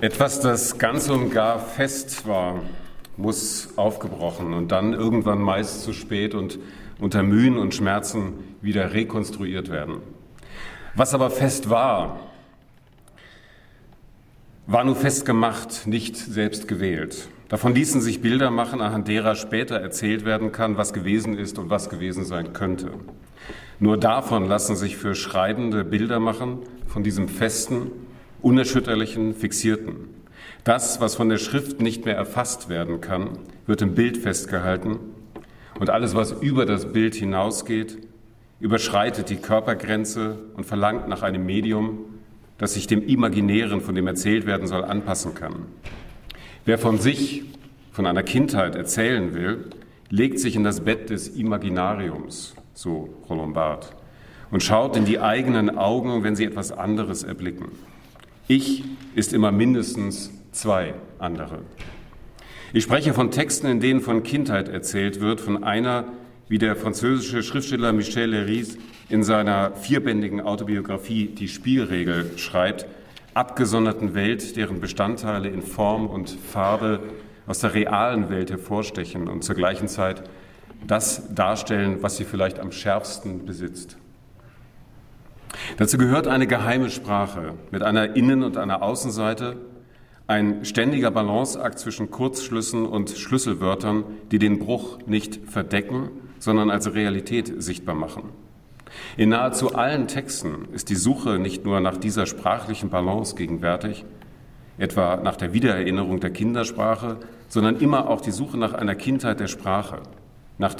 Etwas, das ganz und gar fest war, muss aufgebrochen und dann irgendwann meist zu spät und unter Mühen und Schmerzen wieder rekonstruiert werden. Was aber fest war, war nur fest gemacht, nicht selbst gewählt. Davon ließen sich Bilder machen, anhand derer später erzählt werden kann, was gewesen ist und was gewesen sein könnte. Nur davon lassen sich für Schreibende Bilder machen, von diesem festen, unerschütterlichen, fixierten. Das, was von der Schrift nicht mehr erfasst werden kann, wird im Bild festgehalten und alles, was über das Bild hinausgeht, überschreitet die Körpergrenze und verlangt nach einem Medium, das sich dem Imaginären, von dem erzählt werden soll, anpassen kann. Wer von sich, von einer Kindheit erzählen will, legt sich in das Bett des Imaginariums, so Roland Barth, und schaut in die eigenen Augen, wenn sie etwas anderes erblicken. Ich ist immer mindestens zwei andere. Ich spreche von Texten, in denen von Kindheit erzählt wird, von einer, wie der französische Schriftsteller Michel Leris in seiner vierbändigen Autobiografie Die Spielregel schreibt, abgesonderten Welt, deren Bestandteile in Form und Farbe aus der realen Welt hervorstechen und zur gleichen Zeit das darstellen, was sie vielleicht am schärfsten besitzt. Dazu gehört eine geheime Sprache mit einer Innen- und einer Außenseite, ein ständiger Balanceakt zwischen Kurzschlüssen und Schlüsselwörtern, die den Bruch nicht verdecken, sondern als Realität sichtbar machen. In nahezu allen Texten ist die Suche nicht nur nach dieser sprachlichen Balance gegenwärtig, etwa nach der Wiedererinnerung der Kindersprache, sondern immer auch die Suche nach einer Kindheit der Sprache, nach,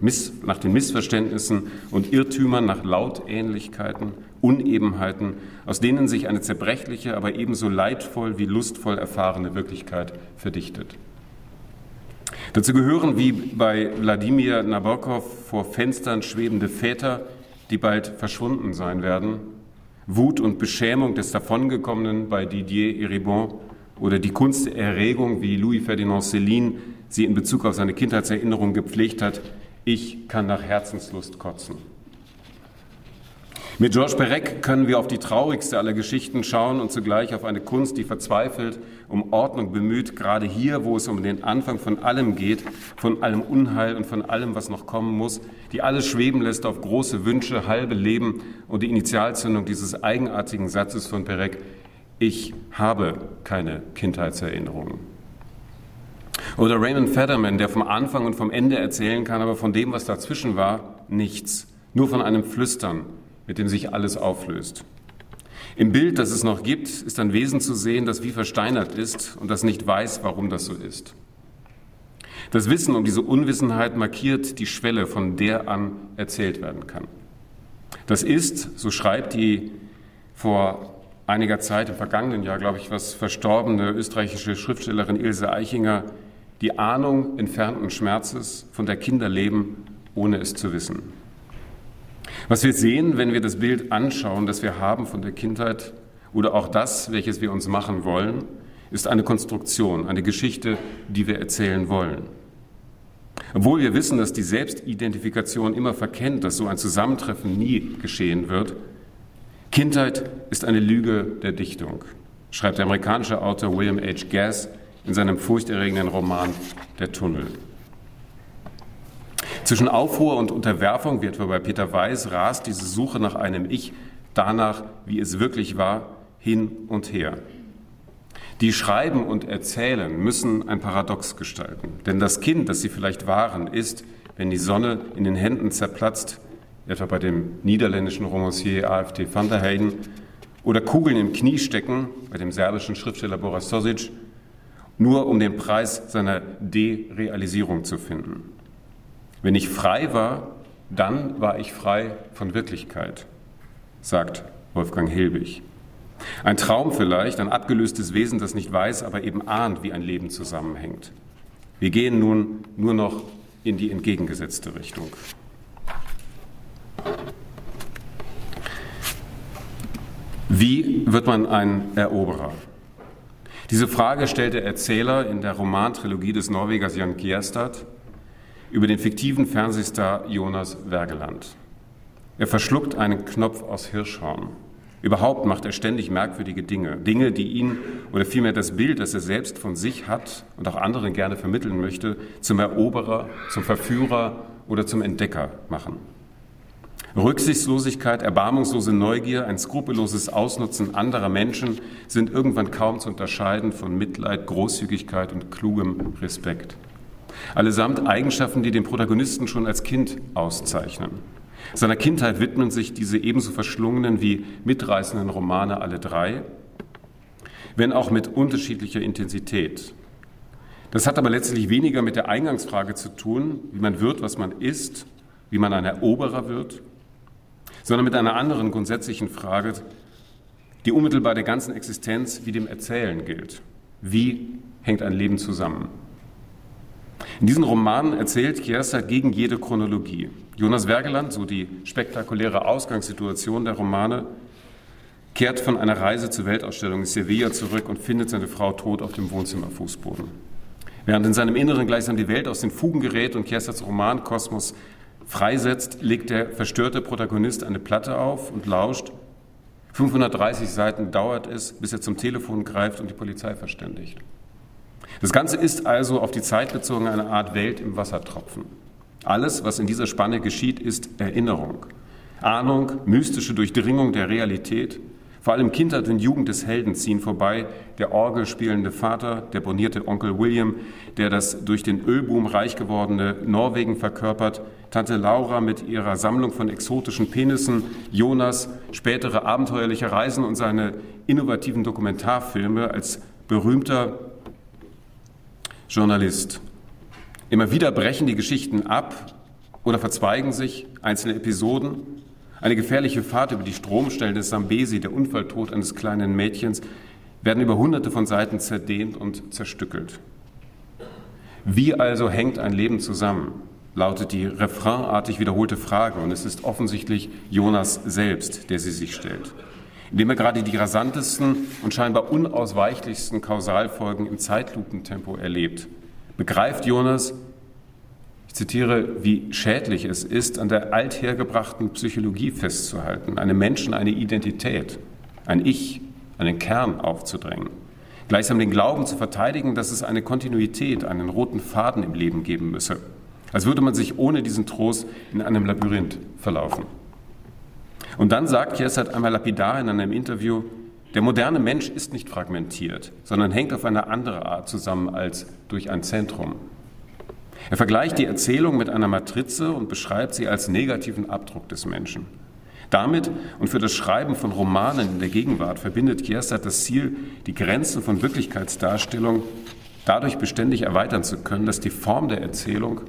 Miss, nach den Missverständnissen und Irrtümern, nach Lautähnlichkeiten, Unebenheiten, aus denen sich eine zerbrechliche, aber ebenso leidvoll wie lustvoll erfahrene Wirklichkeit verdichtet. Dazu gehören wie bei Wladimir Nabokov vor Fenstern schwebende Väter, die bald verschwunden sein werden, Wut und Beschämung des Davongekommenen bei Didier Eribon oder die Kunst der Erregung, wie Louis Ferdinand Céline sie in Bezug auf seine Kindheitserinnerung gepflegt hat, ich kann nach Herzenslust kotzen. Mit Georges Perec können wir auf die traurigste aller Geschichten schauen und zugleich auf eine Kunst, die verzweifelt, um Ordnung bemüht, gerade hier, wo es um den Anfang von allem geht, von allem Unheil und von allem, was noch kommen muss, die alles schweben lässt auf große Wünsche, halbe Leben und die Initialzündung dieses eigenartigen Satzes von Perec, ich habe keine Kindheitserinnerungen. Oder Raymond Federman, der vom Anfang und vom Ende erzählen kann, aber von dem, was dazwischen war, nichts. Nur von einem Flüstern, mit dem sich alles auflöst. Im Bild, das es noch gibt, ist ein Wesen zu sehen, das wie versteinert ist und das nicht weiß, warum das so ist. Das Wissen um diese Unwissenheit markiert die Schwelle, von der an erzählt werden kann. Das ist, so schreibt die vor einiger Zeit, im vergangenen Jahr, glaube ich, was verstorbene österreichische Schriftstellerin Ilse Eichinger, die Ahnung entfernten Schmerzes von der Kinderleben, ohne es zu wissen. Was wir sehen, wenn wir das Bild anschauen, das wir haben von der Kindheit oder auch das, welches wir uns machen wollen, ist eine Konstruktion, eine Geschichte, die wir erzählen wollen. Obwohl wir wissen, dass die Selbstidentifikation immer verkennt, dass so ein Zusammentreffen nie geschehen wird, Kindheit ist eine Lüge der Dichtung, schreibt der amerikanische Autor William H. Gass in seinem furchterregenden Roman Der Tunnel. Zwischen Aufruhr und Unterwerfung, wie etwa bei Peter Weiß, rast diese Suche nach einem Ich, danach, wie es wirklich war, hin und her. Die schreiben und erzählen müssen ein Paradox gestalten. Denn das Kind, das sie vielleicht waren, ist, wenn die Sonne in den Händen zerplatzt, etwa bei dem niederländischen Romancier AfD van der Heyden, oder Kugeln im Knie stecken, bei dem serbischen Schriftsteller Boris Sosic, nur um den Preis seiner Derealisierung zu finden. Wenn ich frei war, dann war ich frei von Wirklichkeit, sagt Wolfgang Hilbig. Ein Traum vielleicht, ein abgelöstes Wesen, das nicht weiß, aber eben ahnt, wie ein Leben zusammenhängt. Wir gehen nun nur noch in die entgegengesetzte Richtung. Wie wird man ein Eroberer? Diese Frage stellt der Erzähler in der Romantrilogie des Norwegers Jan Kierstad über den fiktiven Fernsehstar Jonas Wergeland. Er verschluckt einen Knopf aus Hirschhorn. Überhaupt macht er ständig merkwürdige Dinge, Dinge, die ihn oder vielmehr das Bild, das er selbst von sich hat und auch anderen gerne vermitteln möchte, zum Eroberer, zum Verführer oder zum Entdecker machen. Rücksichtslosigkeit, erbarmungslose Neugier, ein skrupelloses Ausnutzen anderer Menschen sind irgendwann kaum zu unterscheiden von Mitleid, Großzügigkeit und klugem Respekt. Allesamt Eigenschaften, die den Protagonisten schon als Kind auszeichnen. Seiner Kindheit widmen sich diese ebenso verschlungenen wie mitreißenden Romane alle drei, wenn auch mit unterschiedlicher Intensität. Das hat aber letztlich weniger mit der Eingangsfrage zu tun, wie man wird, was man ist, wie man ein Eroberer wird, sondern mit einer anderen grundsätzlichen Frage, die unmittelbar der ganzen Existenz wie dem Erzählen gilt. Wie hängt ein Leben zusammen? In diesen Romanen erzählt Kiersat gegen jede Chronologie. Jonas Wergeland, so die spektakuläre Ausgangssituation der Romane, kehrt von einer Reise zur Weltausstellung in Sevilla zurück und findet seine Frau tot auf dem Wohnzimmerfußboden. Während in seinem Inneren gleichsam die Welt aus den Fugen gerät und Kiersats Romankosmos freisetzt, legt der verstörte Protagonist eine Platte auf und lauscht. 530 Seiten dauert es, bis er zum Telefon greift und die Polizei verständigt. Das Ganze ist also auf die Zeit bezogen eine Art Welt im Wassertropfen. Alles, was in dieser Spanne geschieht, ist Erinnerung. Ahnung, mystische Durchdringung der Realität. Vor allem Kindheit und Jugend des Helden ziehen vorbei. Der Orgel spielende Vater, der bonierte Onkel William, der das durch den Ölboom reich gewordene Norwegen verkörpert. Tante Laura mit ihrer Sammlung von exotischen Penissen. Jonas, spätere abenteuerliche Reisen und seine innovativen Dokumentarfilme als berühmter Journalist. Immer wieder brechen die Geschichten ab oder verzweigen sich einzelne Episoden. Eine gefährliche Fahrt über die Stromstellen des Sambesi, der Unfalltod eines kleinen Mädchens, werden über hunderte von Seiten zerdehnt und zerstückelt. Wie also hängt ein Leben zusammen? lautet die refrainartig wiederholte Frage und es ist offensichtlich Jonas selbst, der sie sich stellt indem er gerade die rasantesten und scheinbar unausweichlichsten Kausalfolgen im Zeitlupentempo erlebt, begreift Jonas, ich zitiere, wie schädlich es ist, an der althergebrachten Psychologie festzuhalten, einem Menschen eine Identität, ein Ich, einen Kern aufzudrängen, gleichsam den Glauben zu verteidigen, dass es eine Kontinuität, einen roten Faden im Leben geben müsse, als würde man sich ohne diesen Trost in einem Labyrinth verlaufen. Und dann sagt Jessert einmal lapidar in einem Interview, der moderne Mensch ist nicht fragmentiert, sondern hängt auf eine andere Art zusammen als durch ein Zentrum. Er vergleicht die Erzählung mit einer Matrize und beschreibt sie als negativen Abdruck des Menschen. Damit und für das Schreiben von Romanen in der Gegenwart verbindet Kiersat das Ziel, die Grenzen von Wirklichkeitsdarstellung dadurch beständig erweitern zu können, dass die Form der Erzählung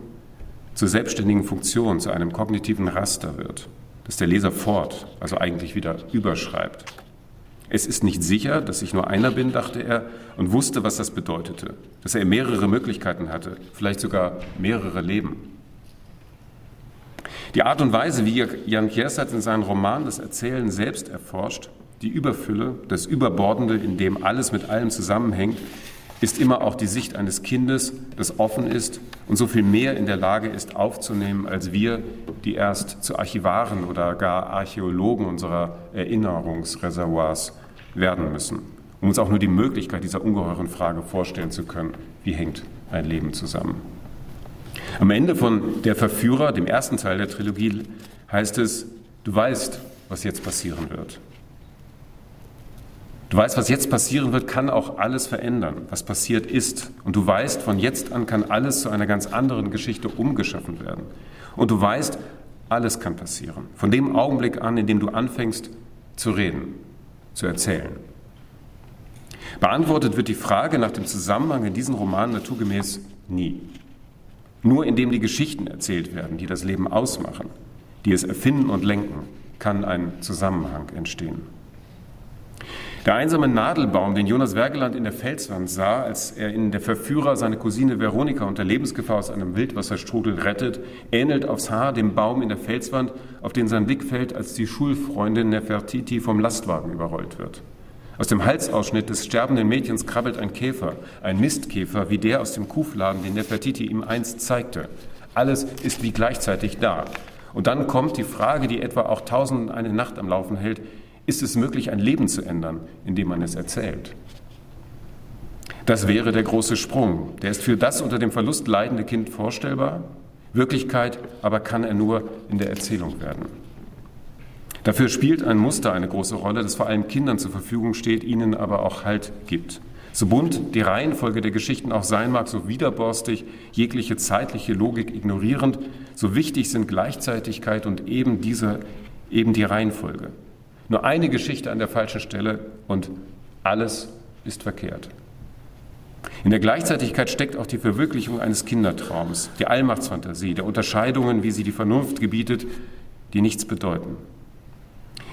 zur selbstständigen Funktion, zu einem kognitiven Raster wird dass der Leser fort, also eigentlich wieder überschreibt. Es ist nicht sicher, dass ich nur einer bin, dachte er, und wusste, was das bedeutete, dass er mehrere Möglichkeiten hatte, vielleicht sogar mehrere Leben. Die Art und Weise, wie Jan Kiersat in seinem Roman das Erzählen selbst erforscht, die Überfülle, das Überbordende, in dem alles mit allem zusammenhängt, ist immer auch die Sicht eines Kindes, das offen ist und so viel mehr in der Lage ist aufzunehmen als wir, die erst zu Archivaren oder gar Archäologen unserer Erinnerungsreservoirs werden müssen, um uns auch nur die Möglichkeit dieser ungeheuren Frage vorstellen zu können, wie hängt ein Leben zusammen. Am Ende von Der Verführer, dem ersten Teil der Trilogie, heißt es, du weißt, was jetzt passieren wird. Du weißt, was jetzt passieren wird, kann auch alles verändern, was passiert ist. Und du weißt, von jetzt an kann alles zu einer ganz anderen Geschichte umgeschaffen werden. Und du weißt, alles kann passieren. Von dem Augenblick an, in dem du anfängst zu reden, zu erzählen. Beantwortet wird die Frage nach dem Zusammenhang in diesen Romanen naturgemäß nie. Nur indem die Geschichten erzählt werden, die das Leben ausmachen, die es erfinden und lenken, kann ein Zusammenhang entstehen. Der einsame Nadelbaum, den Jonas Wergeland in der Felswand sah, als er in Der Verführer seine Cousine Veronika unter Lebensgefahr aus einem Wildwasserstrudel rettet, ähnelt aufs Haar dem Baum in der Felswand, auf den sein Blick fällt, als die Schulfreundin Nefertiti vom Lastwagen überrollt wird. Aus dem Halsausschnitt des sterbenden Mädchens krabbelt ein Käfer, ein Mistkäfer, wie der aus dem Kuhfladen, den Nefertiti ihm einst zeigte. Alles ist wie gleichzeitig da. Und dann kommt die Frage, die etwa auch tausend eine Nacht am Laufen hält, Ist es möglich, ein Leben zu ändern, indem man es erzählt? Das wäre der große Sprung. Der ist für das unter dem Verlust leidende Kind vorstellbar. Wirklichkeit aber kann er nur in der Erzählung werden. Dafür spielt ein Muster eine große Rolle, das vor allem Kindern zur Verfügung steht, ihnen aber auch Halt gibt. So bunt die Reihenfolge der Geschichten auch sein mag, so widerborstig, jegliche zeitliche Logik ignorierend, so wichtig sind Gleichzeitigkeit und eben diese, eben die Reihenfolge. Nur eine Geschichte an der falschen Stelle und alles ist verkehrt. In der Gleichzeitigkeit steckt auch die Verwirklichung eines Kindertraums, die Allmachtsfantasie, der Unterscheidungen, wie sie die Vernunft gebietet, die nichts bedeuten.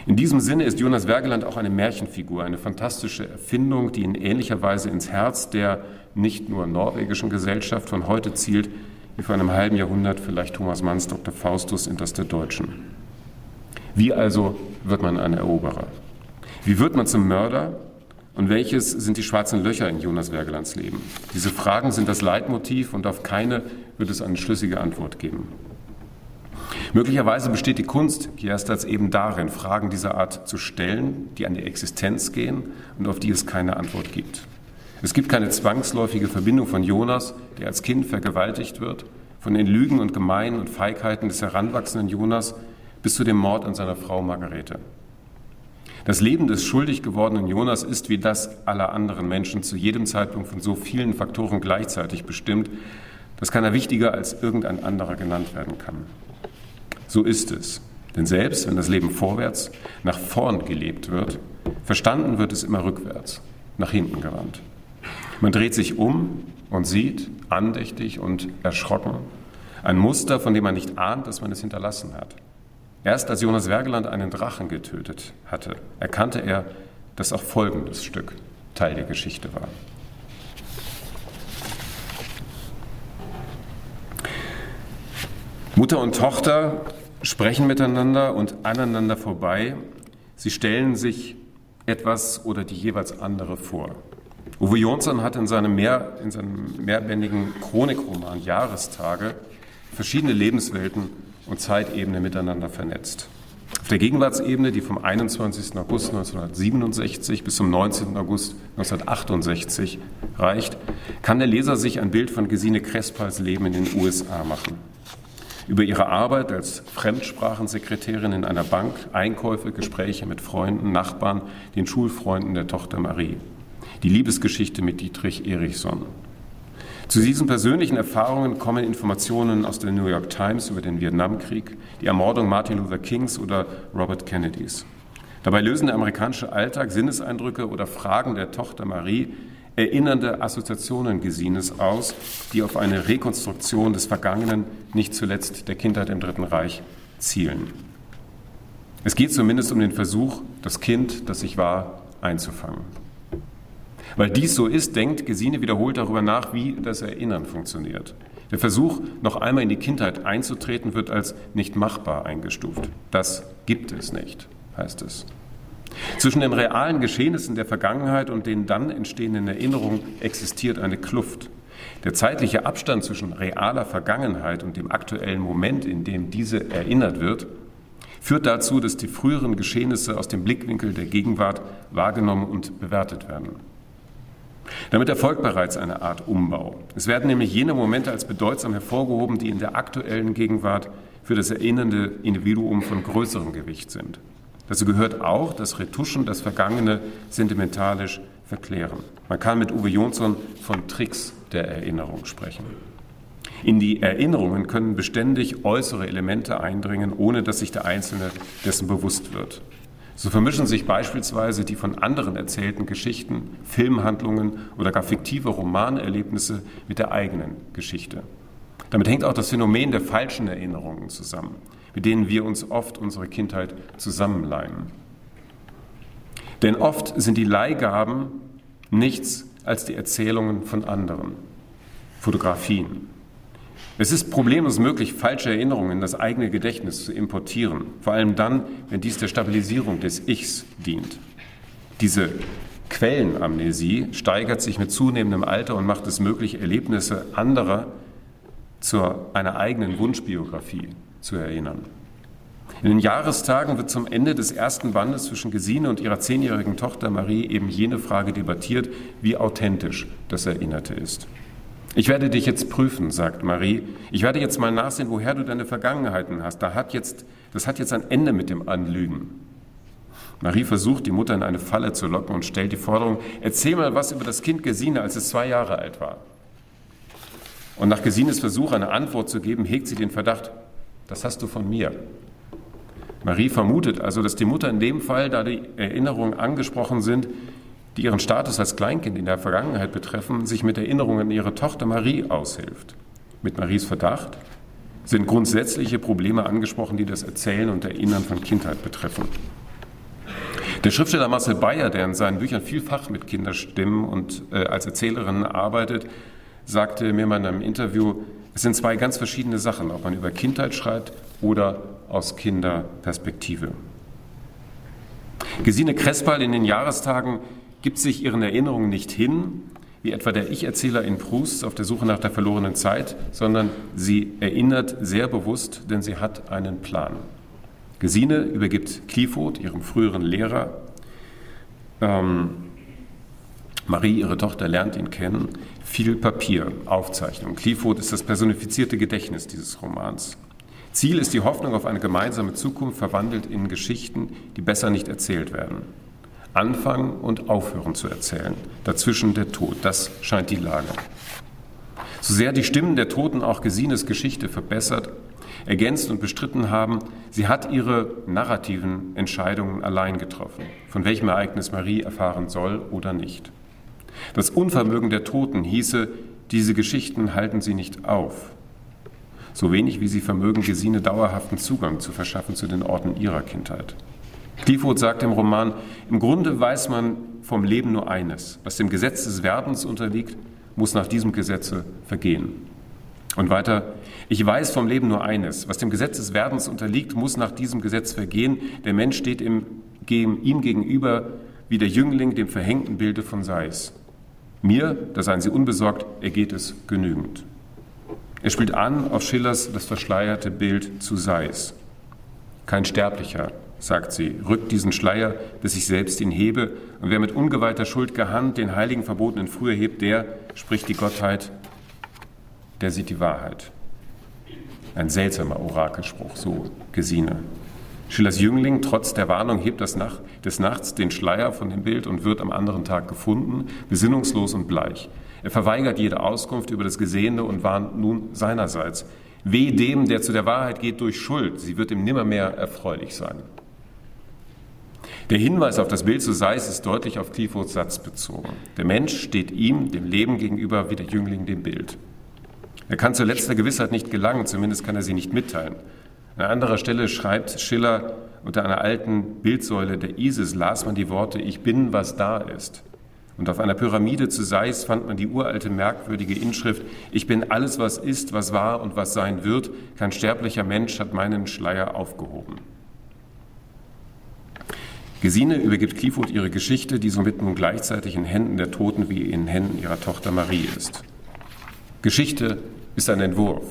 In diesem Sinne ist Jonas Wergeland auch eine Märchenfigur, eine fantastische Erfindung, die in ähnlicher Weise ins Herz der nicht nur norwegischen Gesellschaft von heute zielt, wie vor einem halben Jahrhundert vielleicht Thomas Manns Dr. Faustus in das der Deutschen. Wie also wird man ein Eroberer? Wie wird man zum Mörder? Und welches sind die schwarzen Löcher in Jonas Wergelands Leben? Diese Fragen sind das Leitmotiv und auf keine wird es eine schlüssige Antwort geben. Möglicherweise besteht die Kunst Kierstads eben darin, Fragen dieser Art zu stellen, die an die Existenz gehen und auf die es keine Antwort gibt. Es gibt keine zwangsläufige Verbindung von Jonas, der als Kind vergewaltigt wird, von den Lügen und Gemeinen und Feigheiten des heranwachsenden Jonas bis zu dem Mord an seiner Frau Margarete. Das Leben des schuldig gewordenen Jonas ist wie das aller anderen Menschen zu jedem Zeitpunkt von so vielen Faktoren gleichzeitig bestimmt, dass keiner wichtiger als irgendein anderer genannt werden kann. So ist es. Denn selbst wenn das Leben vorwärts, nach vorn gelebt wird, verstanden wird es immer rückwärts, nach hinten gewandt. Man dreht sich um und sieht, andächtig und erschrocken, ein Muster, von dem man nicht ahnt, dass man es hinterlassen hat. Erst als Jonas Wergeland einen Drachen getötet hatte, erkannte er, dass auch folgendes Stück Teil der Geschichte war. Mutter und Tochter sprechen miteinander und aneinander vorbei. Sie stellen sich etwas oder die jeweils andere vor. Uwe Jonsson hat in seinem, mehr, in seinem mehrbändigen Chronikroman Jahrestage verschiedene Lebenswelten und Zeitebene miteinander vernetzt. Auf der Gegenwartsebene, die vom 21. August 1967 bis zum 19. August 1968 reicht, kann der Leser sich ein Bild von Gesine Crespals Leben in den USA machen über ihre Arbeit als Fremdsprachensekretärin in einer Bank, Einkäufe, Gespräche mit Freunden, Nachbarn, den Schulfreunden der Tochter Marie. Die Liebesgeschichte mit Dietrich Erichson. Zu diesen persönlichen Erfahrungen kommen Informationen aus der New York Times über den Vietnamkrieg, die Ermordung Martin Luther Kings oder Robert Kennedys. Dabei lösen der amerikanische Alltag Sinneseindrücke oder Fragen der Tochter Marie erinnernde Assoziationen Gesines aus, die auf eine Rekonstruktion des Vergangenen, nicht zuletzt der Kindheit im Dritten Reich, zielen. Es geht zumindest um den Versuch, das Kind, das ich war, einzufangen. Weil dies so ist, denkt Gesine wiederholt darüber nach, wie das Erinnern funktioniert. Der Versuch, noch einmal in die Kindheit einzutreten, wird als nicht machbar eingestuft. Das gibt es nicht, heißt es. Zwischen den realen Geschehnissen der Vergangenheit und den dann entstehenden Erinnerungen existiert eine Kluft. Der zeitliche Abstand zwischen realer Vergangenheit und dem aktuellen Moment, in dem diese erinnert wird, führt dazu, dass die früheren Geschehnisse aus dem Blickwinkel der Gegenwart wahrgenommen und bewertet werden. Damit erfolgt bereits eine Art Umbau. Es werden nämlich jene Momente als bedeutsam hervorgehoben, die in der aktuellen Gegenwart für das erinnernde Individuum von größerem Gewicht sind. Dazu gehört auch das Retuschen, das Vergangene sentimentalisch verklären. Man kann mit Uwe Jonsson von Tricks der Erinnerung sprechen. In die Erinnerungen können beständig äußere Elemente eindringen, ohne dass sich der Einzelne dessen bewusst wird. So vermischen sich beispielsweise die von anderen erzählten Geschichten, Filmhandlungen oder gar fiktive Romanerlebnisse mit der eigenen Geschichte. Damit hängt auch das Phänomen der falschen Erinnerungen zusammen mit denen wir uns oft unsere Kindheit zusammenleimen. Denn oft sind die Leihgaben nichts als die Erzählungen von anderen, Fotografien. Es ist problemlos möglich, falsche Erinnerungen in das eigene Gedächtnis zu importieren, vor allem dann, wenn dies der Stabilisierung des Ichs dient. Diese Quellenamnesie steigert sich mit zunehmendem Alter und macht es möglich, Erlebnisse anderer zu einer eigenen Wunschbiografie zu erinnern. In den Jahrestagen wird zum Ende des ersten Bandes zwischen Gesine und ihrer zehnjährigen Tochter Marie eben jene Frage debattiert, wie authentisch das Erinnerte ist. Ich werde dich jetzt prüfen, sagt Marie. Ich werde jetzt mal nachsehen, woher du deine Vergangenheiten hast. Da hat jetzt, das hat jetzt ein Ende mit dem Anlügen. Marie versucht, die Mutter in eine Falle zu locken und stellt die Forderung, erzähl mal was über das Kind Gesine, als es zwei Jahre alt war. Und nach Gesines Versuch, eine Antwort zu geben, hegt sie den Verdacht, das hast du von mir. Marie vermutet also, dass die Mutter in dem Fall, da die Erinnerungen angesprochen sind, die ihren Status als Kleinkind in der Vergangenheit betreffen, sich mit Erinnerungen an ihre Tochter Marie aushilft. Mit Maries Verdacht sind grundsätzliche Probleme angesprochen, die das Erzählen und Erinnern von Kindheit betreffen. Der Schriftsteller Marcel Bayer, der in seinen Büchern vielfach mit Kinderstimmen und äh, als Erzählerin arbeitet, sagte mir mal in einem Interview, es sind zwei ganz verschiedene Sachen, ob man über Kindheit schreibt oder aus Kinderperspektive. Gesine Kressball in den Jahrestagen gibt sich ihren Erinnerungen nicht hin, wie etwa der Ich-Erzähler in Proust auf der Suche nach der verlorenen Zeit, sondern sie erinnert sehr bewusst, denn sie hat einen Plan. Gesine übergibt Clifford, ihrem früheren Lehrer. Ähm, Marie, ihre Tochter, lernt ihn kennen. Viel Papier, Aufzeichnung. Clifford ist das personifizierte Gedächtnis dieses Romans. Ziel ist die Hoffnung auf eine gemeinsame Zukunft, verwandelt in Geschichten, die besser nicht erzählt werden. Anfangen und aufhören zu erzählen. Dazwischen der Tod. Das scheint die Lage. So sehr die Stimmen der Toten auch Gesines Geschichte verbessert, ergänzt und bestritten haben, sie hat ihre narrativen Entscheidungen allein getroffen, von welchem Ereignis Marie erfahren soll oder nicht. Das Unvermögen der Toten hieße, diese Geschichten halten sie nicht auf, so wenig wie sie vermögen, Gesine dauerhaften Zugang zu verschaffen zu den Orten ihrer Kindheit. Clifford sagt im Roman, im Grunde weiß man vom Leben nur eines, was dem Gesetz des Werdens unterliegt, muss nach diesem Gesetze vergehen. Und weiter, ich weiß vom Leben nur eines, was dem Gesetz des Werdens unterliegt, muss nach diesem Gesetz vergehen. Der Mensch steht ihm, ihm gegenüber wie der Jüngling dem verhängten Bilde von Seis. Mir, da seien Sie unbesorgt, ergeht es genügend. Er spielt an auf Schillers das verschleierte Bild zu Seis. Kein Sterblicher, sagt sie, rückt diesen Schleier, bis ich selbst ihn hebe, und wer mit ungeweihter Schuld gehandt den heiligen verbotenen früher hebt, der, spricht die Gottheit, der sieht die Wahrheit. Ein seltsamer Orakelspruch, so Gesine. Schillers Jüngling, trotz der Warnung, hebt das Nacht, des Nachts den Schleier von dem Bild und wird am anderen Tag gefunden, besinnungslos und bleich. Er verweigert jede Auskunft über das Gesehene und warnt nun seinerseits. Weh dem, der zu der Wahrheit geht durch Schuld, sie wird ihm nimmermehr erfreulich sein. Der Hinweis auf das Bild zu Seis ist deutlich auf Cliffords Satz bezogen. Der Mensch steht ihm, dem Leben gegenüber, wie der Jüngling dem Bild. Er kann zu letzter Gewissheit nicht gelangen, zumindest kann er sie nicht mitteilen. An anderer Stelle schreibt Schiller, unter einer alten Bildsäule der Isis las man die Worte Ich bin, was da ist. Und auf einer Pyramide zu Seis fand man die uralte merkwürdige Inschrift Ich bin alles, was ist, was war und was sein wird. Kein sterblicher Mensch hat meinen Schleier aufgehoben. Gesine übergibt Clifford ihre Geschichte, die somit nun gleichzeitig in Händen der Toten wie in Händen ihrer Tochter Marie ist. Geschichte ist ein Entwurf.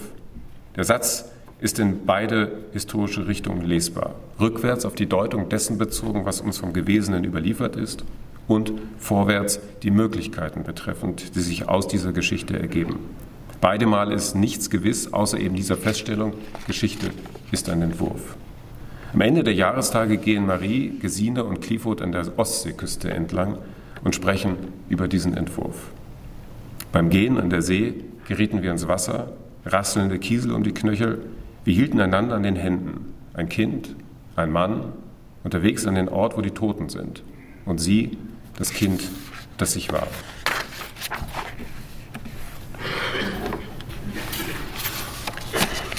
Der Satz ist in beide historische Richtungen lesbar. Rückwärts auf die Deutung dessen bezogen, was uns vom Gewesenen überliefert ist, und vorwärts die Möglichkeiten betreffend, die sich aus dieser Geschichte ergeben. Beide Mal ist nichts gewiss, außer eben dieser Feststellung, Geschichte ist ein Entwurf. Am Ende der Jahrestage gehen Marie, Gesine und Clifford an der Ostseeküste entlang und sprechen über diesen Entwurf. Beim Gehen an der See gerieten wir ins Wasser, rasselnde Kiesel um die Knöchel. Wir hielten einander an den Händen. Ein Kind, ein Mann, unterwegs an den Ort, wo die Toten sind. Und sie, das Kind, das ich war.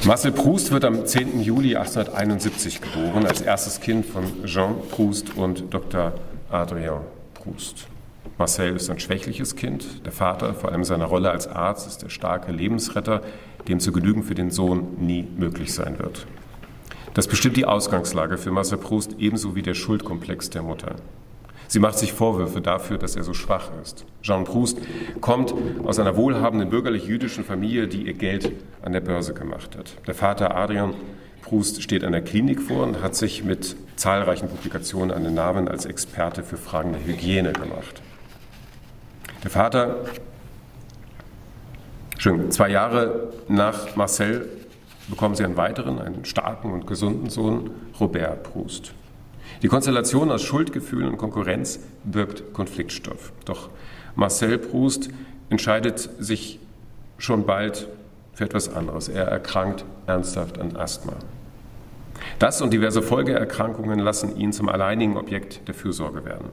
Marcel Proust wird am 10. Juli 1871 geboren, als erstes Kind von Jean Proust und Dr. Adrien Proust. Marcel ist ein schwächliches Kind. Der Vater, vor allem seiner Rolle als Arzt, ist der starke Lebensretter, dem zu genügen für den Sohn nie möglich sein wird. Das bestimmt die Ausgangslage für Marcel Proust ebenso wie der Schuldkomplex der Mutter. Sie macht sich Vorwürfe dafür, dass er so schwach ist. Jean Proust kommt aus einer wohlhabenden bürgerlich-jüdischen Familie, die ihr Geld an der Börse gemacht hat. Der Vater Adrian Proust steht an der Klinik vor und hat sich mit zahlreichen Publikationen an den Namen als Experte für Fragen der Hygiene gemacht. Der Vater, schön, zwei Jahre nach Marcel bekommen sie einen weiteren, einen starken und gesunden Sohn, Robert Proust. Die Konstellation aus Schuldgefühlen und Konkurrenz birgt Konfliktstoff. Doch Marcel Proust entscheidet sich schon bald für etwas anderes. Er erkrankt ernsthaft an Asthma. Das und diverse Folgeerkrankungen lassen ihn zum alleinigen Objekt der Fürsorge werden.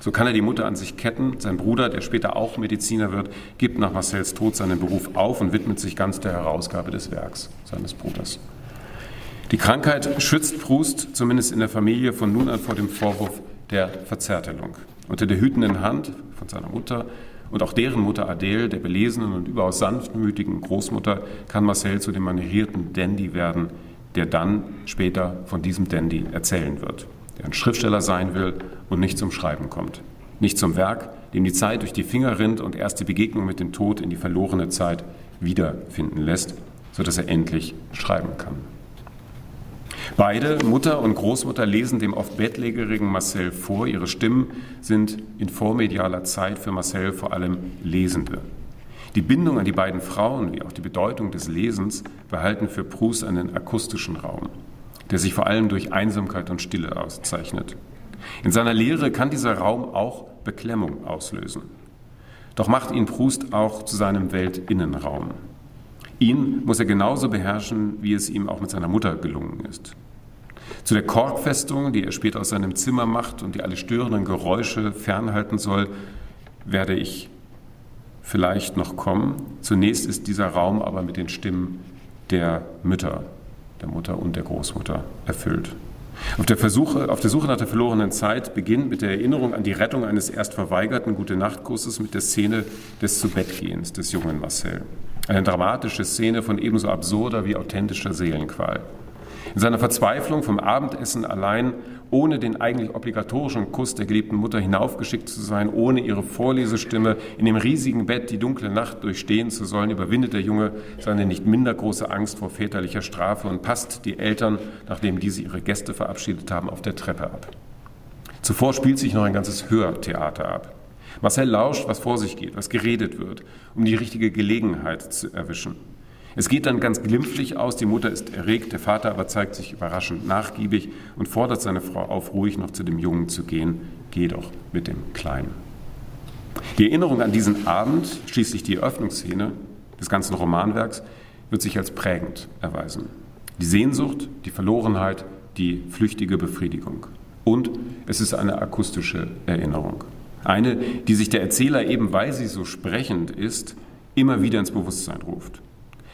So kann er die Mutter an sich ketten. Sein Bruder, der später auch Mediziner wird, gibt nach Marcells Tod seinen Beruf auf und widmet sich ganz der Herausgabe des Werks seines Bruders. Die Krankheit schützt Proust, zumindest in der Familie, von nun an vor dem Vorwurf der Verzärtelung. Unter der hütenden Hand von seiner Mutter und auch deren Mutter Adele, der belesenen und überaus sanftmütigen Großmutter, kann Marcel zu dem manierierten Dandy werden, der dann später von diesem Dandy erzählen wird, der ein Schriftsteller sein will und nicht zum Schreiben kommt. Nicht zum Werk, dem die Zeit durch die Finger rinnt und erst die Begegnung mit dem Tod in die verlorene Zeit wiederfinden lässt, sodass er endlich schreiben kann. Beide, Mutter und Großmutter, lesen dem oft bettlägerigen Marcel vor. Ihre Stimmen sind in vormedialer Zeit für Marcel vor allem Lesende. Die Bindung an die beiden Frauen wie auch die Bedeutung des Lesens behalten für Proust einen akustischen Raum, der sich vor allem durch Einsamkeit und Stille auszeichnet. In seiner Lehre kann dieser Raum auch Beklemmung auslösen. Doch macht ihn Proust auch zu seinem Weltinnenraum. Ihn muss er genauso beherrschen, wie es ihm auch mit seiner Mutter gelungen ist. Zu der Korkfestung, die er später aus seinem Zimmer macht und die alle störenden Geräusche fernhalten soll, werde ich vielleicht noch kommen. Zunächst ist dieser Raum aber mit den Stimmen der Mütter, der Mutter und der Großmutter erfüllt. Auf der, Versuche, auf der Suche nach der verlorenen Zeit beginnt mit der Erinnerung an die Rettung eines erst verweigerten Gute-Nacht-Kusses mit der Szene des Zubettgehens des jungen Marcel. Eine dramatische Szene von ebenso absurder wie authentischer Seelenqual. In seiner Verzweiflung vom Abendessen allein, ohne den eigentlich obligatorischen Kuss der geliebten Mutter hinaufgeschickt zu sein, ohne ihre Vorlesestimme in dem riesigen Bett die dunkle Nacht durchstehen zu sollen, überwindet der Junge seine nicht minder große Angst vor väterlicher Strafe und passt die Eltern, nachdem diese ihre Gäste verabschiedet haben, auf der Treppe ab. Zuvor spielt sich noch ein ganzes Hörtheater ab. Marcel lauscht, was vor sich geht, was geredet wird, um die richtige Gelegenheit zu erwischen. Es geht dann ganz glimpflich aus, die Mutter ist erregt, der Vater aber zeigt sich überraschend nachgiebig und fordert seine Frau auf, ruhig noch zu dem Jungen zu gehen. Geh doch mit dem Kleinen. Die Erinnerung an diesen Abend, schließlich die Eröffnungsszene des ganzen Romanwerks, wird sich als prägend erweisen. Die Sehnsucht, die Verlorenheit, die flüchtige Befriedigung. Und es ist eine akustische Erinnerung. Eine, die sich der Erzähler eben, weil sie so sprechend ist, immer wieder ins Bewusstsein ruft.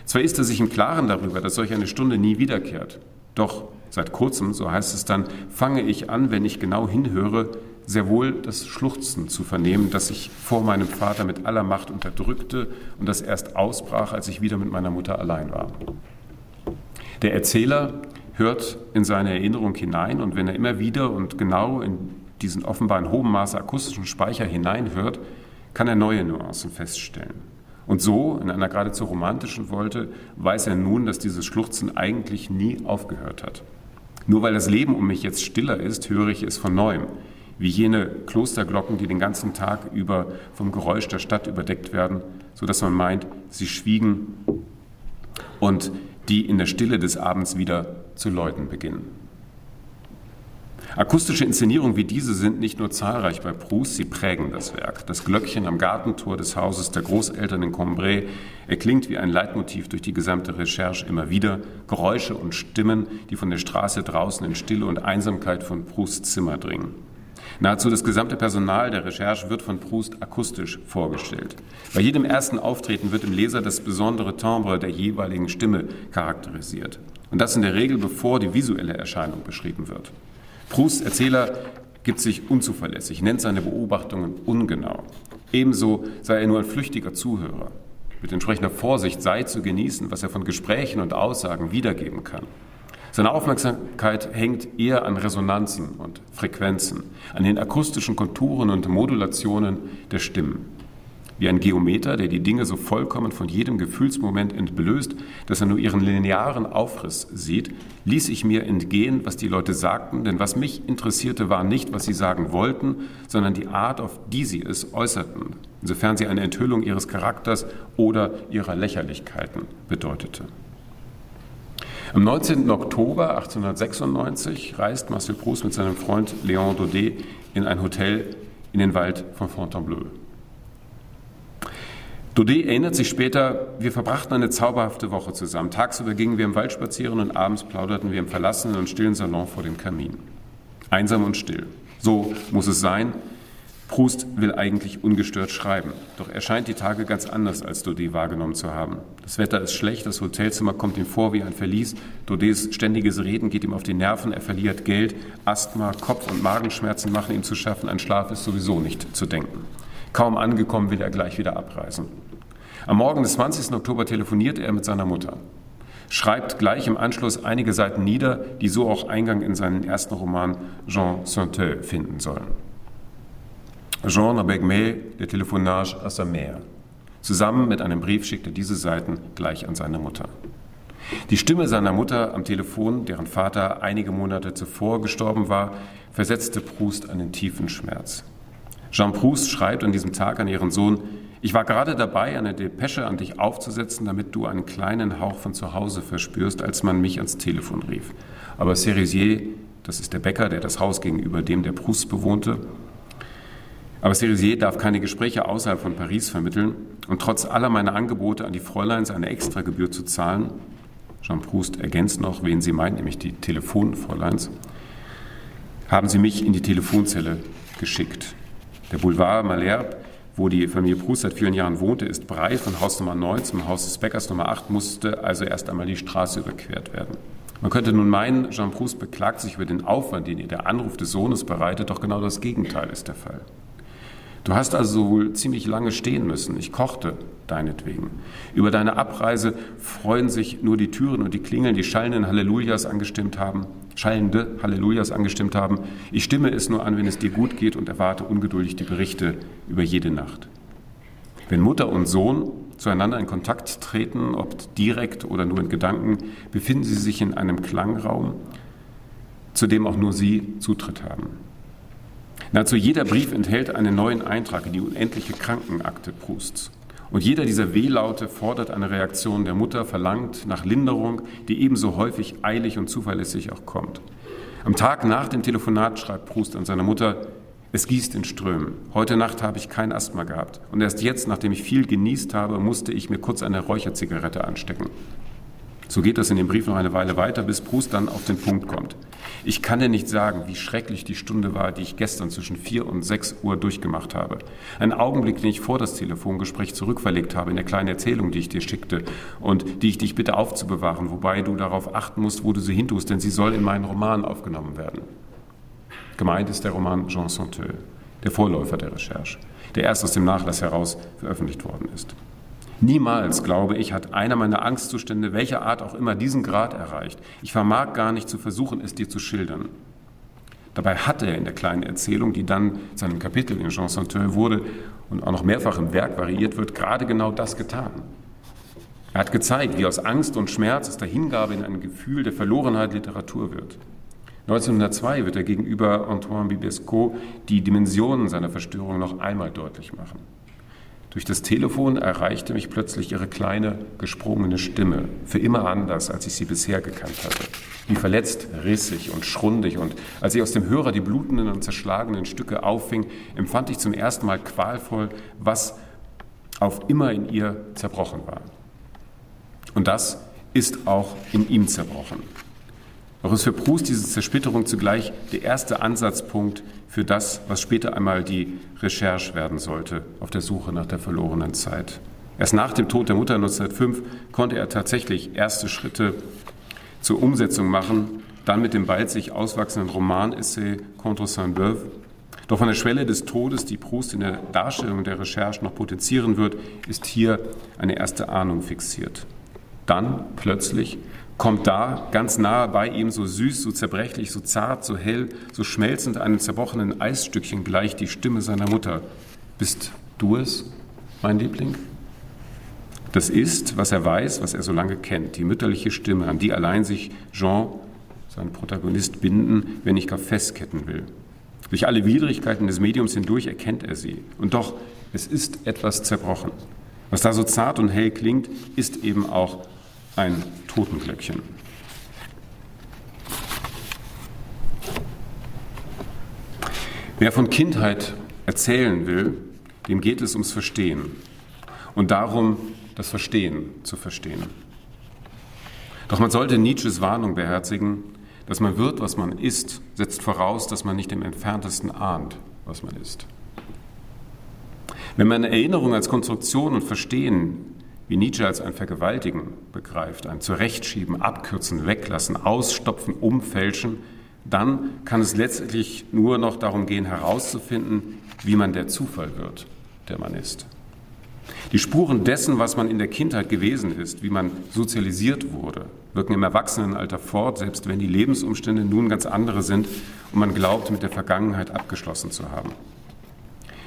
Zwar ist er sich im Klaren darüber, dass solch eine Stunde nie wiederkehrt, doch seit kurzem, so heißt es dann, fange ich an, wenn ich genau hinhöre, sehr wohl das Schluchzen zu vernehmen, das ich vor meinem Vater mit aller Macht unterdrückte und das erst ausbrach, als ich wieder mit meiner Mutter allein war. Der Erzähler hört in seine Erinnerung hinein und wenn er immer wieder und genau in diesen offenbar in hohem Maße akustischen Speicher hineinhört, kann er neue Nuancen feststellen. Und so, in einer geradezu romantischen Wolte, weiß er nun, dass dieses Schluchzen eigentlich nie aufgehört hat. Nur weil das Leben um mich jetzt stiller ist, höre ich es von neuem, wie jene Klosterglocken, die den ganzen Tag über vom Geräusch der Stadt überdeckt werden, so dass man meint, sie schwiegen und die in der Stille des Abends wieder zu läuten beginnen. Akustische Inszenierungen wie diese sind nicht nur zahlreich bei Proust, sie prägen das Werk. Das Glöckchen am Gartentor des Hauses der Großeltern in Combray erklingt wie ein Leitmotiv durch die gesamte Recherche immer wieder. Geräusche und Stimmen, die von der Straße draußen in Stille und Einsamkeit von Prousts Zimmer dringen. Nahezu das gesamte Personal der Recherche wird von Proust akustisch vorgestellt. Bei jedem ersten Auftreten wird im Leser das besondere Timbre der jeweiligen Stimme charakterisiert. Und das in der Regel bevor die visuelle Erscheinung beschrieben wird. Prousts Erzähler gibt sich unzuverlässig, nennt seine Beobachtungen ungenau. Ebenso sei er nur ein flüchtiger Zuhörer. Mit entsprechender Vorsicht sei zu genießen, was er von Gesprächen und Aussagen wiedergeben kann. Seine Aufmerksamkeit hängt eher an Resonanzen und Frequenzen, an den akustischen Konturen und Modulationen der Stimmen. Wie ein Geometer, der die Dinge so vollkommen von jedem Gefühlsmoment entblößt, dass er nur ihren linearen Aufriss sieht, ließ ich mir entgehen, was die Leute sagten, denn was mich interessierte, war nicht, was sie sagen wollten, sondern die Art, auf die sie es äußerten, insofern sie eine Enthüllung ihres Charakters oder ihrer Lächerlichkeiten bedeutete. Am 19. Oktober 1896 reist Marcel Proust mit seinem Freund Léon Daudet in ein Hotel in den Wald von Fontainebleau. Daudet erinnert sich später, wir verbrachten eine zauberhafte Woche zusammen. Tagsüber gingen wir im Wald spazieren und abends plauderten wir im verlassenen und stillen Salon vor dem Kamin. Einsam und still. So muss es sein. Proust will eigentlich ungestört schreiben. Doch er scheint die Tage ganz anders als Daudet wahrgenommen zu haben. Das Wetter ist schlecht, das Hotelzimmer kommt ihm vor wie ein Verlies. Daudets ständiges Reden geht ihm auf die Nerven, er verliert Geld. Asthma, Kopf- und Magenschmerzen machen ihm zu schaffen. An Schlaf ist sowieso nicht zu denken. Kaum angekommen will er gleich wieder abreisen. Am Morgen des 20. Oktober telefoniert er mit seiner Mutter, schreibt gleich im Anschluss einige Seiten nieder, die so auch Eingang in seinen ersten Roman Jean Sainteux finden sollen. Jean avec mais le téléphonage à sa mère. Zusammen mit einem Brief schickt er diese Seiten gleich an seine Mutter. Die Stimme seiner Mutter am Telefon, deren Vater einige Monate zuvor gestorben war, versetzte Proust einen tiefen Schmerz. Jean Proust schreibt an diesem Tag an ihren Sohn, ich war gerade dabei, eine Depesche an dich aufzusetzen, damit du einen kleinen Hauch von zu Hause verspürst, als man mich ans Telefon rief. Aber Cerisier, das ist der Bäcker, der das Haus gegenüber dem der Proust bewohnte, aber Cerisier darf keine Gespräche außerhalb von Paris vermitteln und trotz aller meiner Angebote an die Fräuleins eine Extragebühr zu zahlen, Jean Proust ergänzt noch, wen sie meint, nämlich die Telefonfräuleins, haben sie mich in die Telefonzelle geschickt. Der Boulevard Malherbe, wo die Familie Proust seit vielen Jahren wohnte, ist breit von Haus Nummer 9 zum Haus des Bäckers Nummer 8, musste also erst einmal die Straße überquert werden. Man könnte nun meinen, Jean Proust beklagt sich über den Aufwand, den ihr der Anruf des Sohnes bereitet, doch genau das Gegenteil ist der Fall. Du hast also wohl ziemlich lange stehen müssen. Ich kochte deinetwegen. Über deine Abreise freuen sich nur die Türen und die Klingeln, die schallenden Hallelujahs angestimmt haben, schallende Hallelujahs angestimmt haben. Ich stimme es nur an, wenn es dir gut geht und erwarte ungeduldig die Berichte über jede Nacht. Wenn Mutter und Sohn zueinander in Kontakt treten, ob direkt oder nur in Gedanken, befinden sie sich in einem Klangraum, zu dem auch nur sie Zutritt haben. Nahezu jeder Brief enthält einen neuen Eintrag in die unendliche Krankenakte Prousts. Und jeder dieser Wehlaute fordert eine Reaktion der Mutter, verlangt nach Linderung, die ebenso häufig eilig und zuverlässig auch kommt. Am Tag nach dem Telefonat schreibt Proust an seine Mutter, es gießt in Strömen. Heute Nacht habe ich kein Asthma gehabt. Und erst jetzt, nachdem ich viel genießt habe, musste ich mir kurz eine Räucherzigarette anstecken. So geht das in dem Brief noch eine Weile weiter, bis Proust dann auf den Punkt kommt. Ich kann dir nicht sagen, wie schrecklich die Stunde war, die ich gestern zwischen vier und sechs Uhr durchgemacht habe. Ein Augenblick, den ich vor das Telefongespräch zurückverlegt habe in der kleinen Erzählung, die ich dir schickte und die ich dich bitte aufzubewahren, wobei du darauf achten musst, wo du sie hintust, denn sie soll in meinen Roman aufgenommen werden. Gemeint ist der Roman Jean Santeux, der Vorläufer der Recherche, der erst aus dem Nachlass heraus veröffentlicht worden ist. Niemals, glaube ich, hat einer meiner Angstzustände, welcher Art auch immer, diesen Grad erreicht. Ich vermag gar nicht zu versuchen, es dir zu schildern. Dabei hat er in der kleinen Erzählung, die dann seinem Kapitel in Jean Santeux wurde und auch noch mehrfach im Werk variiert wird, gerade genau das getan. Er hat gezeigt, wie aus Angst und Schmerz aus der Hingabe in ein Gefühl der Verlorenheit Literatur wird. 1902 wird er gegenüber Antoine Bibesco die Dimensionen seiner Verstörung noch einmal deutlich machen. Durch das Telefon erreichte mich plötzlich ihre kleine, gesprungene Stimme, für immer anders, als ich sie bisher gekannt hatte. Wie verletzt, rissig und schrundig, und als ich aus dem Hörer die blutenden und zerschlagenen Stücke auffing, empfand ich zum ersten Mal qualvoll, was auf immer in ihr zerbrochen war. Und das ist auch in ihm zerbrochen. Doch ist für Proust diese Zersplitterung zugleich der erste Ansatzpunkt für das, was später einmal die Recherche werden sollte auf der Suche nach der verlorenen Zeit. Erst nach dem Tod der Mutter 1905 konnte er tatsächlich erste Schritte zur Umsetzung machen, dann mit dem bald sich auswachsenden Roman-Essay Contre Saint-Beuve. Doch von der Schwelle des Todes, die Proust in der Darstellung der Recherche noch potenzieren wird, ist hier eine erste Ahnung fixiert. Dann plötzlich kommt da ganz nahe bei ihm, so süß, so zerbrechlich, so zart, so hell, so schmelzend einem zerbrochenen Eisstückchen gleich die Stimme seiner Mutter. Bist du es? mein Liebling? Das ist, was er weiß, was er so lange kennt, die mütterliche Stimme, an die allein sich Jean, sein Protagonist, binden, wenn ich gar festketten will. Durch alle Widrigkeiten des Mediums hindurch erkennt er sie. Und doch, es ist etwas zerbrochen. Was da so zart und hell klingt, ist eben auch ein Totenglöckchen. Wer von Kindheit erzählen will, dem geht es ums Verstehen und darum, das Verstehen zu verstehen. Doch man sollte Nietzsches Warnung beherzigen, dass man wird, was man ist, setzt voraus, dass man nicht im entferntesten ahnt, was man ist. Wenn man Erinnerung als Konstruktion und Verstehen, wie Nietzsche als ein Vergewaltigen begreift, ein Zurechtschieben, Abkürzen, Weglassen, Ausstopfen, Umfälschen, dann kann es letztlich nur noch darum gehen, herauszufinden, wie man der Zufall wird, der man ist. Die Spuren dessen, was man in der Kindheit gewesen ist, wie man sozialisiert wurde, wirken im Erwachsenenalter fort, selbst wenn die Lebensumstände nun ganz andere sind und man glaubt, mit der Vergangenheit abgeschlossen zu haben.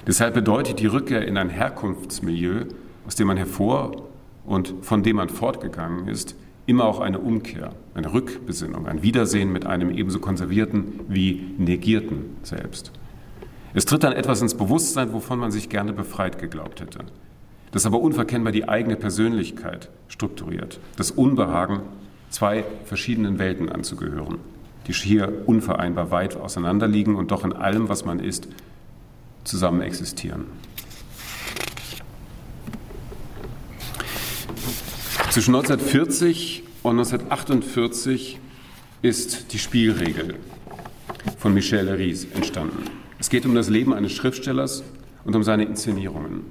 Deshalb bedeutet die Rückkehr in ein Herkunftsmilieu, aus dem man hervor und von dem man fortgegangen ist, immer auch eine Umkehr, eine Rückbesinnung, ein Wiedersehen mit einem ebenso konservierten wie negierten Selbst. Es tritt dann etwas ins Bewusstsein, wovon man sich gerne befreit geglaubt hätte das aber unverkennbar die eigene Persönlichkeit strukturiert, das Unbehagen, zwei verschiedenen Welten anzugehören, die hier unvereinbar weit auseinanderliegen und doch in allem, was man ist, zusammen existieren. Zwischen 1940 und 1948 ist die Spielregel von Michel Ries entstanden. Es geht um das Leben eines Schriftstellers und um seine Inszenierungen.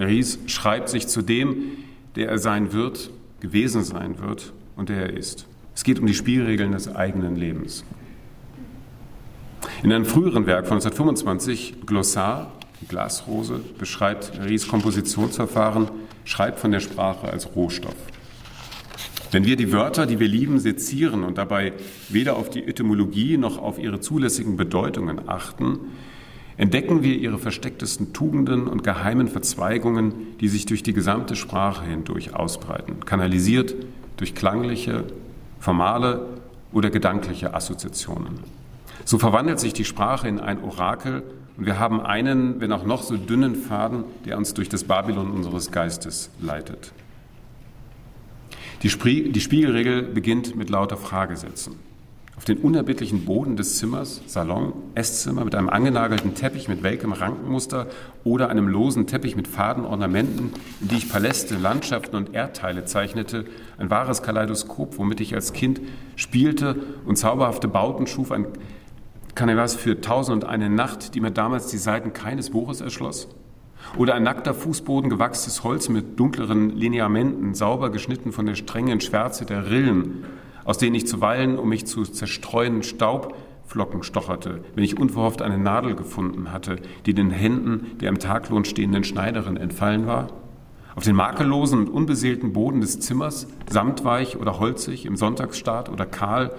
Ries schreibt sich zu dem, der er sein wird, gewesen sein wird und der er ist. Es geht um die Spielregeln des eigenen Lebens. In einem früheren Werk von 1925, Glossar, die Glasrose, beschreibt Ries Kompositionsverfahren, schreibt von der Sprache als Rohstoff. Wenn wir die Wörter, die wir lieben, sezieren und dabei weder auf die Etymologie noch auf ihre zulässigen Bedeutungen achten, entdecken wir ihre verstecktesten Tugenden und geheimen Verzweigungen, die sich durch die gesamte Sprache hindurch ausbreiten, kanalisiert durch klangliche, formale oder gedankliche Assoziationen. So verwandelt sich die Sprache in ein Orakel und wir haben einen, wenn auch noch so dünnen Faden, der uns durch das Babylon unseres Geistes leitet. Die, Spiegelregel beginnt mit lauter Fragesätzen auf den unerbittlichen Boden des Zimmers, Salon, Esszimmer mit einem angenagelten Teppich mit welkem Rankenmuster oder einem losen Teppich mit Fadenornamenten, in die ich Paläste, Landschaften und Erdteile zeichnete, ein wahres Kaleidoskop, womit ich als Kind spielte und zauberhafte Bauten schuf, ein Canevas für Tausend und eine Nacht, die mir damals die Seiten keines Buches erschloss. Oder ein nackter Fußboden, gewachstes Holz mit dunkleren Lineamenten, sauber geschnitten von der strengen Schwärze der Rillen, aus denen ich zuweilen, um mich zu zerstreuen, Staubflocken stocherte, wenn ich unverhofft eine Nadel gefunden hatte, die den Händen der im Taglohn stehenden Schneiderin entfallen war? Auf den makellosen und unbeseelten Boden des Zimmers, samtweich oder holzig, im Sonntagsstaat oder kahl,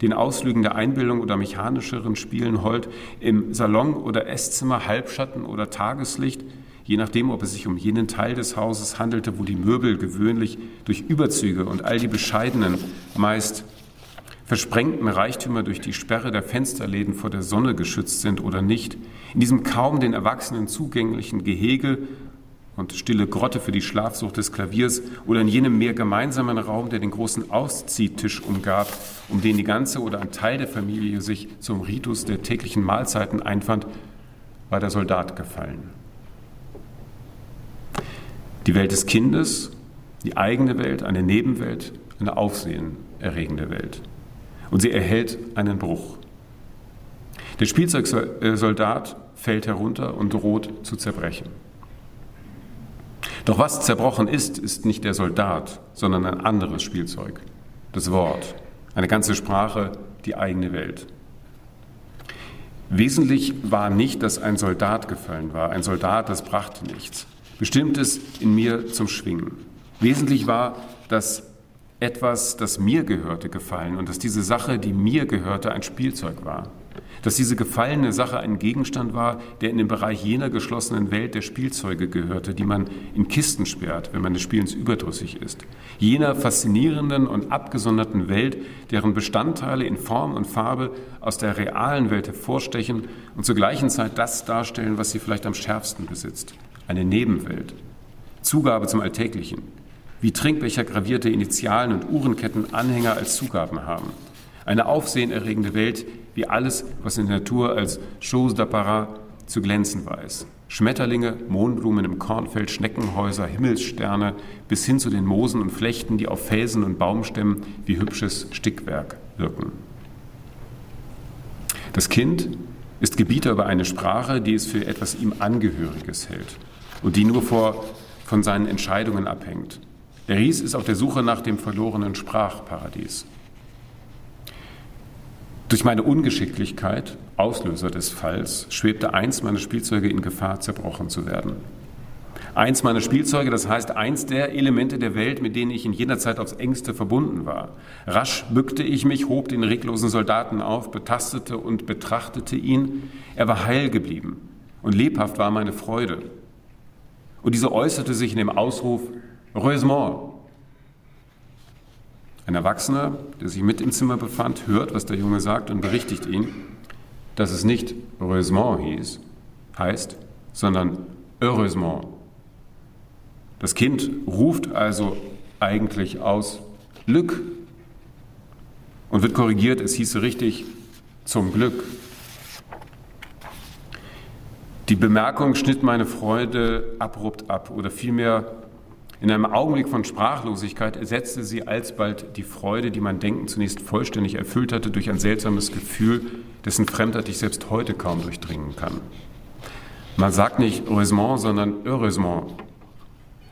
den Auslügen der Einbildung oder mechanischeren Spielen hold, im Salon oder Esszimmer Halbschatten oder Tageslicht, je nachdem, ob es sich um jenen Teil des Hauses handelte, wo die Möbel gewöhnlich durch Überzüge und all die bescheidenen, meist versprengten Reichtümer durch die Sperre der Fensterläden vor der Sonne geschützt sind oder nicht, in diesem kaum den Erwachsenen zugänglichen Gehege und stille Grotte für die Schlafsucht des Klaviers oder in jenem mehr gemeinsamen Raum, der den großen Ausziehtisch umgab, um den die ganze oder ein Teil der Familie sich zum Ritus der täglichen Mahlzeiten einfand, war der Soldat gefallen. Die Welt des Kindes, die eigene Welt, eine Nebenwelt, eine aufsehenerregende Welt. Und sie erhält einen Bruch. Der Spielzeugsoldat fällt herunter und droht zu zerbrechen. Doch was zerbrochen ist, ist nicht der Soldat, sondern ein anderes Spielzeug. Das Wort, eine ganze Sprache, die eigene Welt. Wesentlich war nicht, dass ein Soldat gefallen war. Ein Soldat, das brachte nichts bestimmtes in mir zum Schwingen. Wesentlich war, dass etwas, das mir gehörte, gefallen und dass diese Sache, die mir gehörte, ein Spielzeug war. dass diese gefallene Sache ein Gegenstand war, der in den Bereich jener geschlossenen Welt der Spielzeuge gehörte, die man in Kisten sperrt, wenn man des Spielens überdrüssig ist. Jener faszinierenden und abgesonderten Welt, deren Bestandteile in Form und Farbe aus der realen Welt hervorstechen und zur gleichen Zeit das darstellen, was sie vielleicht am schärfsten besitzt. Eine Nebenwelt. Zugabe zum Alltäglichen. Wie Trinkbecher gravierte Initialen und Uhrenketten Anhänger als Zugaben haben. Eine aufsehenerregende Welt, wie alles, was in der Natur als chose d'apparat zu glänzen weiß. Schmetterlinge, Mohnblumen im Kornfeld, Schneckenhäuser, Himmelssterne bis hin zu den Moosen und Flechten, die auf Felsen und Baumstämmen wie hübsches Stickwerk wirken. Das Kind ist Gebieter über eine Sprache, die es für etwas ihm Angehöriges hält und die nur vor, von seinen Entscheidungen abhängt. Der Ries ist auf der Suche nach dem verlorenen Sprachparadies. Durch meine Ungeschicklichkeit, Auslöser des Falls, schwebte eins meiner Spielzeuge in Gefahr, zerbrochen zu werden. Eins meiner Spielzeuge, das heißt eins der Elemente der Welt, mit denen ich in jener Zeit aufs engste verbunden war. Rasch bückte ich mich, hob den reglosen Soldaten auf, betastete und betrachtete ihn. Er war heil geblieben und lebhaft war meine Freude. Und diese äußerte sich in dem Ausruf Heureusement, ein Erwachsener, der sich mit im Zimmer befand, hört, was der Junge sagt und berichtigt ihn, dass es nicht heureusement hieß, heißt, sondern heureusement. Das Kind ruft also eigentlich aus Glück und wird korrigiert, es hieße richtig zum Glück. Die Bemerkung schnitt meine Freude abrupt ab oder vielmehr in einem Augenblick von Sprachlosigkeit ersetzte sie alsbald die Freude, die mein Denken zunächst vollständig erfüllt hatte, durch ein seltsames Gefühl, dessen Fremdheit ich selbst heute kaum durchdringen kann. Man sagt nicht heureusement, sondern heureusement.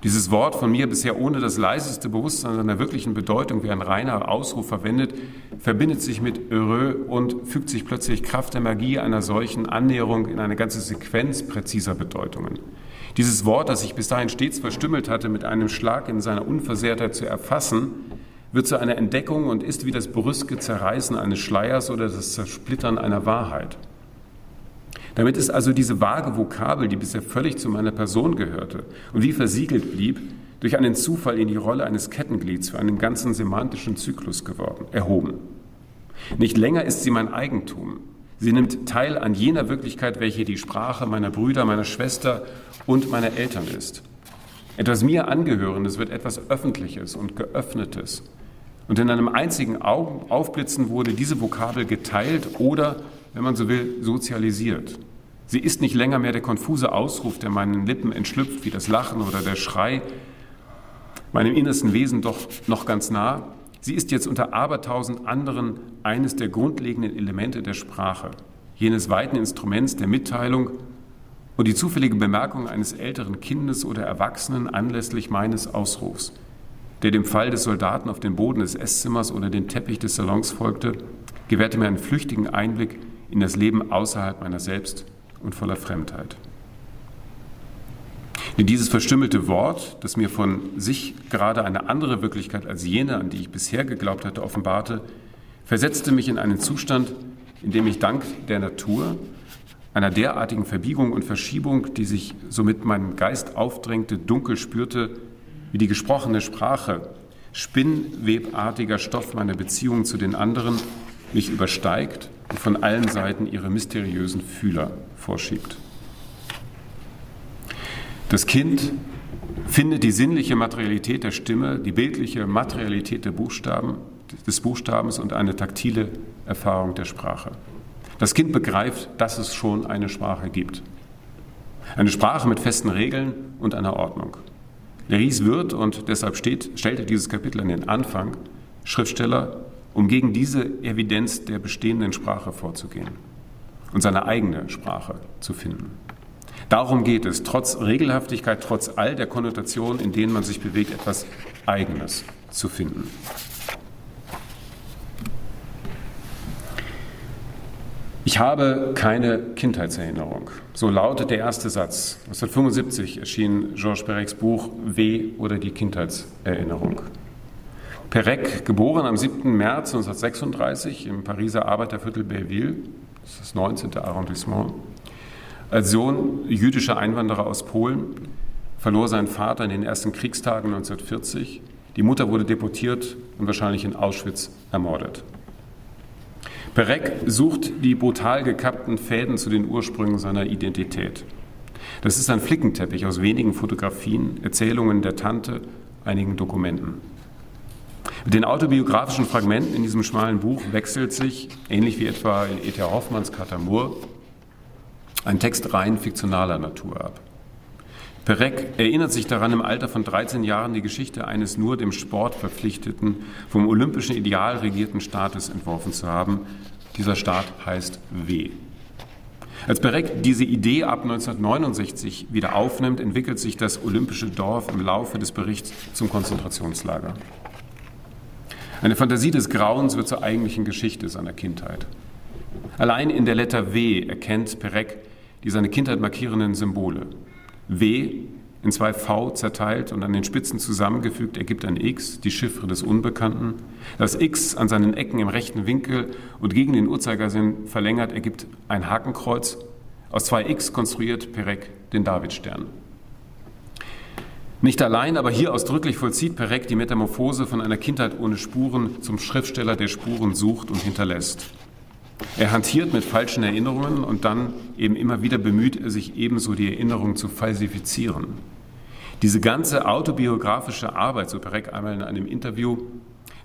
Dieses Wort von mir bisher ohne das leiseste Bewusstsein seiner wirklichen Bedeutung wie ein reiner Ausruf verwendet, verbindet sich mit heureux und fügt sich plötzlich Kraft der Magie einer solchen Annäherung in eine ganze Sequenz präziser Bedeutungen. Dieses Wort, das sich bis dahin stets verstümmelt hatte, mit einem Schlag in seiner Unversehrtheit zu erfassen, wird zu einer Entdeckung und ist wie das brüske Zerreißen eines Schleiers oder das Zersplittern einer Wahrheit. Damit ist also diese vage Vokabel, die bisher völlig zu meiner Person gehörte und wie versiegelt blieb, durch einen Zufall in die Rolle eines Kettenglieds für einen ganzen semantischen Zyklus geworden, erhoben. Nicht länger ist sie mein Eigentum, Sie nimmt teil an jener Wirklichkeit, welche die Sprache meiner Brüder, meiner Schwester und meiner Eltern ist. Etwas mir angehörendes wird etwas Öffentliches und Geöffnetes. Und in einem einzigen Aufblitzen wurde diese Vokabel geteilt oder, wenn man so will, sozialisiert. Sie ist nicht länger mehr der konfuse Ausruf, der meinen Lippen entschlüpft, wie das Lachen oder der Schrei, meinem innersten Wesen doch noch ganz nah, Sie ist jetzt unter abertausend anderen eines der grundlegenden Elemente der Sprache, jenes weiten Instruments der Mitteilung und die zufällige Bemerkung eines älteren Kindes oder Erwachsenen anlässlich meines Ausrufs, der dem Fall des Soldaten auf den Boden des Esszimmers oder den Teppich des Salons folgte, gewährte mir einen flüchtigen Einblick in das Leben außerhalb meiner selbst und voller Fremdheit. Denn dieses verstümmelte Wort, das mir von sich gerade eine andere Wirklichkeit als jene, an die ich bisher geglaubt hatte, offenbarte, versetzte mich in einen Zustand, in dem ich dank der Natur, einer derartigen Verbiegung und Verschiebung, die sich somit meinem Geist aufdrängte, dunkel spürte, wie die gesprochene Sprache, spinnwebartiger Stoff meiner Beziehung zu den anderen, mich übersteigt und von allen Seiten ihre mysteriösen Fühler vorschiebt. Das Kind findet die sinnliche Materialität der Stimme, die bildliche Materialität Buchstaben, des Buchstabens und eine taktile Erfahrung der Sprache. Das Kind begreift, dass es schon eine Sprache gibt. Eine Sprache mit festen Regeln und einer Ordnung. Leris wird, und deshalb steht, stellt er dieses Kapitel an den Anfang, Schriftsteller, um gegen diese Evidenz der bestehenden Sprache vorzugehen und seine eigene Sprache zu finden. Darum geht es, trotz Regelhaftigkeit, trotz all der Konnotationen, in denen man sich bewegt, etwas Eigenes zu finden. Ich habe keine Kindheitserinnerung. So lautet der erste Satz. 1975 erschien Georges Perecs Buch W oder die Kindheitserinnerung. Perec, geboren am 7. März 1936 im Pariser Arbeiterviertel Belleville, das ist das 19. Arrondissement. Als Sohn jüdischer Einwanderer aus Polen verlor sein Vater in den ersten Kriegstagen 1940. Die Mutter wurde deportiert und wahrscheinlich in Auschwitz ermordet. Perec sucht die brutal gekappten Fäden zu den Ursprüngen seiner Identität. Das ist ein Flickenteppich aus wenigen Fotografien, Erzählungen der Tante, einigen Dokumenten. Mit den autobiografischen Fragmenten in diesem schmalen Buch wechselt sich, ähnlich wie etwa in E.T.A. Hoffmanns Katamur, ein Text rein fiktionaler Natur ab. Perec erinnert sich daran, im Alter von 13 Jahren die Geschichte eines nur dem Sport verpflichteten, vom olympischen Ideal regierten Staates entworfen zu haben. Dieser Staat heißt W. Als Perec diese Idee ab 1969 wieder aufnimmt, entwickelt sich das olympische Dorf im Laufe des Berichts zum Konzentrationslager. Eine Fantasie des Grauens wird zur eigentlichen Geschichte seiner Kindheit. Allein in der Letter W erkennt Perec die seine Kindheit markierenden Symbole. W in zwei V zerteilt und an den Spitzen zusammengefügt ergibt ein X, die Chiffre des Unbekannten. Das X an seinen Ecken im rechten Winkel und gegen den Uhrzeigersinn verlängert ergibt ein Hakenkreuz. Aus zwei X konstruiert Perec den Davidstern. Nicht allein, aber hier ausdrücklich vollzieht Perec die Metamorphose von einer Kindheit ohne Spuren zum Schriftsteller, der Spuren sucht und hinterlässt. Er hantiert mit falschen Erinnerungen und dann eben immer wieder bemüht er sich ebenso die Erinnerung zu falsifizieren. Diese ganze autobiografische Arbeit, so Perec einmal in einem Interview,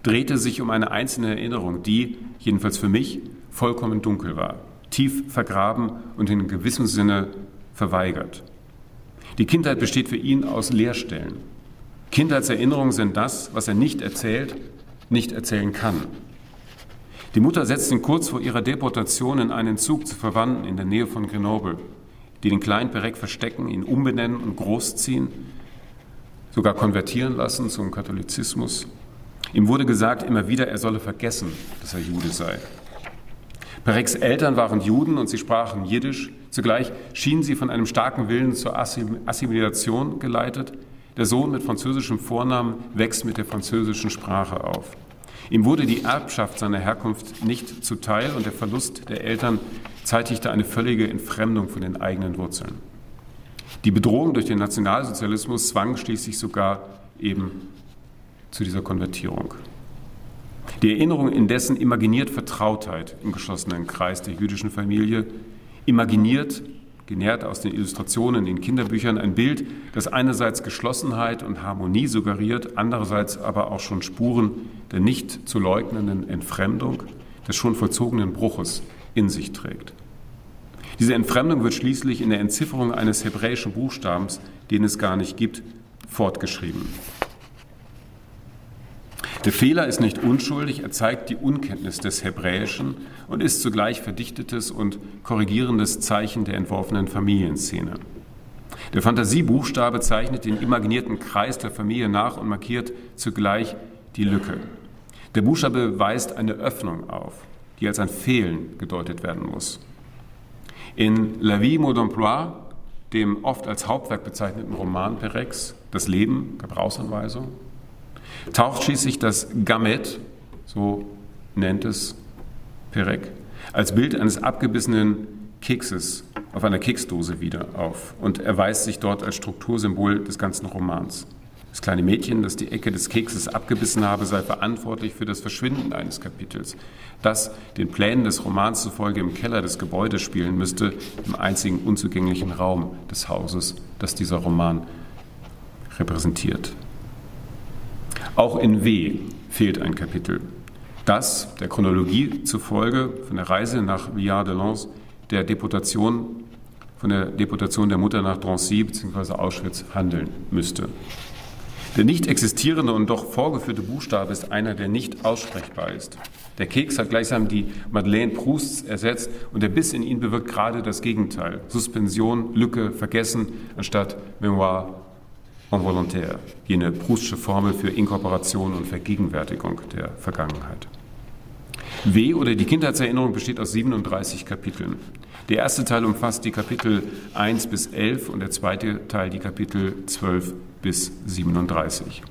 drehte sich um eine einzelne Erinnerung, die, jedenfalls für mich, vollkommen dunkel war, tief vergraben und in gewissem Sinne verweigert. Die Kindheit besteht für ihn aus Leerstellen. Kindheitserinnerungen sind das, was er nicht erzählt, nicht erzählen kann. Die Mutter setzt ihn kurz vor ihrer Deportation in einen Zug zu Verwandten in der Nähe von Grenoble, die den kleinen Perec verstecken, ihn umbenennen und großziehen, sogar konvertieren lassen zum Katholizismus. Ihm wurde gesagt immer wieder, er solle vergessen, dass er Jude sei. Perecs Eltern waren Juden und sie sprachen Jiddisch. Zugleich schienen sie von einem starken Willen zur Assimilation geleitet. Der Sohn mit französischem Vornamen wächst mit der französischen Sprache auf. Ihm wurde die Erbschaft seiner Herkunft nicht zuteil und der Verlust der Eltern zeitigte eine völlige Entfremdung von den eigenen Wurzeln. Die Bedrohung durch den Nationalsozialismus zwang schließlich sogar eben zu dieser Konvertierung. Die Erinnerung indessen imaginiert Vertrautheit im geschlossenen Kreis der jüdischen Familie, imaginiert genährt aus den Illustrationen in Kinderbüchern, ein Bild, das einerseits Geschlossenheit und Harmonie suggeriert, andererseits aber auch schon Spuren der nicht zu leugnenden Entfremdung, des schon vollzogenen Bruches in sich trägt. Diese Entfremdung wird schließlich in der Entzifferung eines hebräischen Buchstabens, den es gar nicht gibt, fortgeschrieben. Der Fehler ist nicht unschuldig, er zeigt die Unkenntnis des Hebräischen und ist zugleich verdichtetes und korrigierendes Zeichen der entworfenen Familienszene. Der Fantasiebuchstabe zeichnet den imaginierten Kreis der Familie nach und markiert zugleich die Lücke. Der Buchstabe weist eine Öffnung auf, die als ein Fehlen gedeutet werden muss. In La Vie d'Emploi, dem oft als Hauptwerk bezeichneten Roman Perex, Das Leben, Gebrauchsanweisung, taucht schließlich das Gamet, so nennt es Perec, als Bild eines abgebissenen Kekses auf einer Keksdose wieder auf und erweist sich dort als Struktursymbol des ganzen Romans. Das kleine Mädchen, das die Ecke des Kekses abgebissen habe, sei verantwortlich für das Verschwinden eines Kapitels, das den Plänen des Romans zufolge im Keller des Gebäudes spielen müsste, im einzigen unzugänglichen Raum des Hauses, das dieser Roman repräsentiert. Auch in W fehlt ein Kapitel. Das, der Chronologie zufolge, von der Reise nach Villard de Lans, der Deportation, von der Deportation der Mutter nach Drancy bzw. Auschwitz handeln müsste. Der nicht existierende und doch vorgeführte Buchstabe ist einer, der nicht aussprechbar ist. Der Keks hat gleichsam die Madeleine Prousts ersetzt und der Biss in ihn bewirkt gerade das Gegenteil. Suspension, Lücke, Vergessen anstatt Memoir involontaire, jene Proustsche Formel für Inkorporation und Vergegenwärtigung der Vergangenheit. W oder die Kindheitserinnerung besteht aus 37 Kapiteln. Der erste Teil umfasst die Kapitel 1 bis 11 und der zweite Teil die Kapitel 12 bis 37.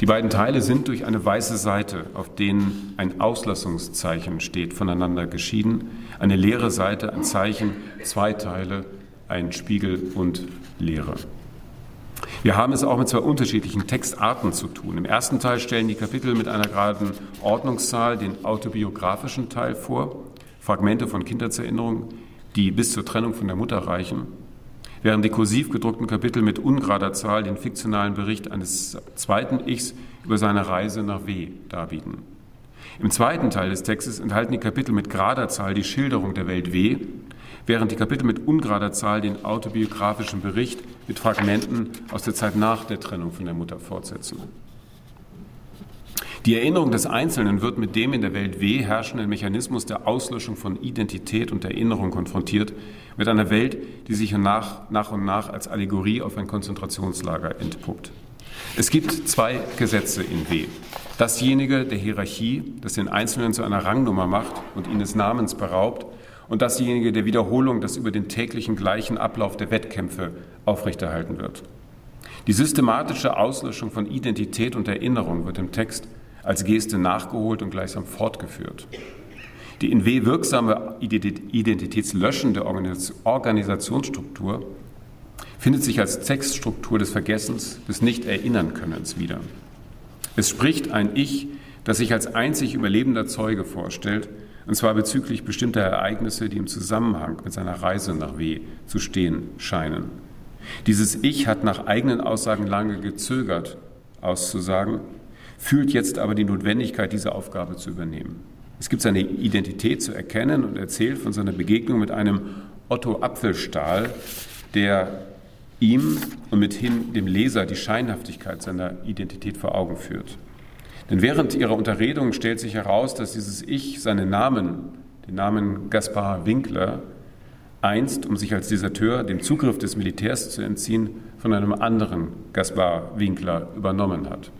Die beiden Teile sind durch eine weiße Seite, auf denen ein Auslassungszeichen steht, voneinander geschieden. Eine leere Seite, ein Zeichen, zwei Teile, ein Spiegel und Leere. Wir haben es auch mit zwei unterschiedlichen Textarten zu tun. Im ersten Teil stellen die Kapitel mit einer geraden Ordnungszahl den autobiografischen Teil vor, Fragmente von Kindheitserinnerungen, die bis zur Trennung von der Mutter reichen, während die kursiv gedruckten Kapitel mit ungerader Zahl den fiktionalen Bericht eines zweiten Ichs über seine Reise nach W darbieten. Im zweiten Teil des Textes enthalten die Kapitel mit gerader Zahl die Schilderung der Welt W, während die Kapitel mit ungerader Zahl den autobiografischen Bericht mit Fragmenten aus der Zeit nach der Trennung von der Mutter fortsetzen. Die Erinnerung des Einzelnen wird mit dem in der Welt W herrschenden Mechanismus der Auslöschung von Identität und Erinnerung konfrontiert, mit einer Welt, die sich nach, nach und nach als Allegorie auf ein Konzentrationslager entpuppt. Es gibt zwei Gesetze in W. Dasjenige der Hierarchie, das den Einzelnen zu einer Rangnummer macht und ihn des Namens beraubt, und dasjenige der Wiederholung, das über den täglichen gleichen Ablauf der Wettkämpfe aufrechterhalten wird. Die systematische Auslöschung von Identität und Erinnerung wird im Text als Geste nachgeholt und gleichsam fortgeführt. Die in W wirksame identitätslöschende Organisationsstruktur findet sich als Textstruktur des Vergessens, des Nicht-Erinnern-Könnens wieder. Es spricht ein Ich, das sich als einzig überlebender Zeuge vorstellt und zwar bezüglich bestimmter Ereignisse, die im Zusammenhang mit seiner Reise nach W zu stehen scheinen. Dieses Ich hat nach eigenen Aussagen lange gezögert, auszusagen, fühlt jetzt aber die Notwendigkeit, diese Aufgabe zu übernehmen. Es gibt seine Identität zu erkennen und erzählt von seiner Begegnung mit einem Otto Apfelstahl, der ihm und mithin dem Leser die Scheinhaftigkeit seiner Identität vor Augen führt. Denn während ihrer Unterredung stellt sich heraus, dass dieses Ich seinen Namen, den Namen Gaspar Winkler, einst, um sich als Deserteur dem Zugriff des Militärs zu entziehen, von einem anderen Gaspar Winkler übernommen hat.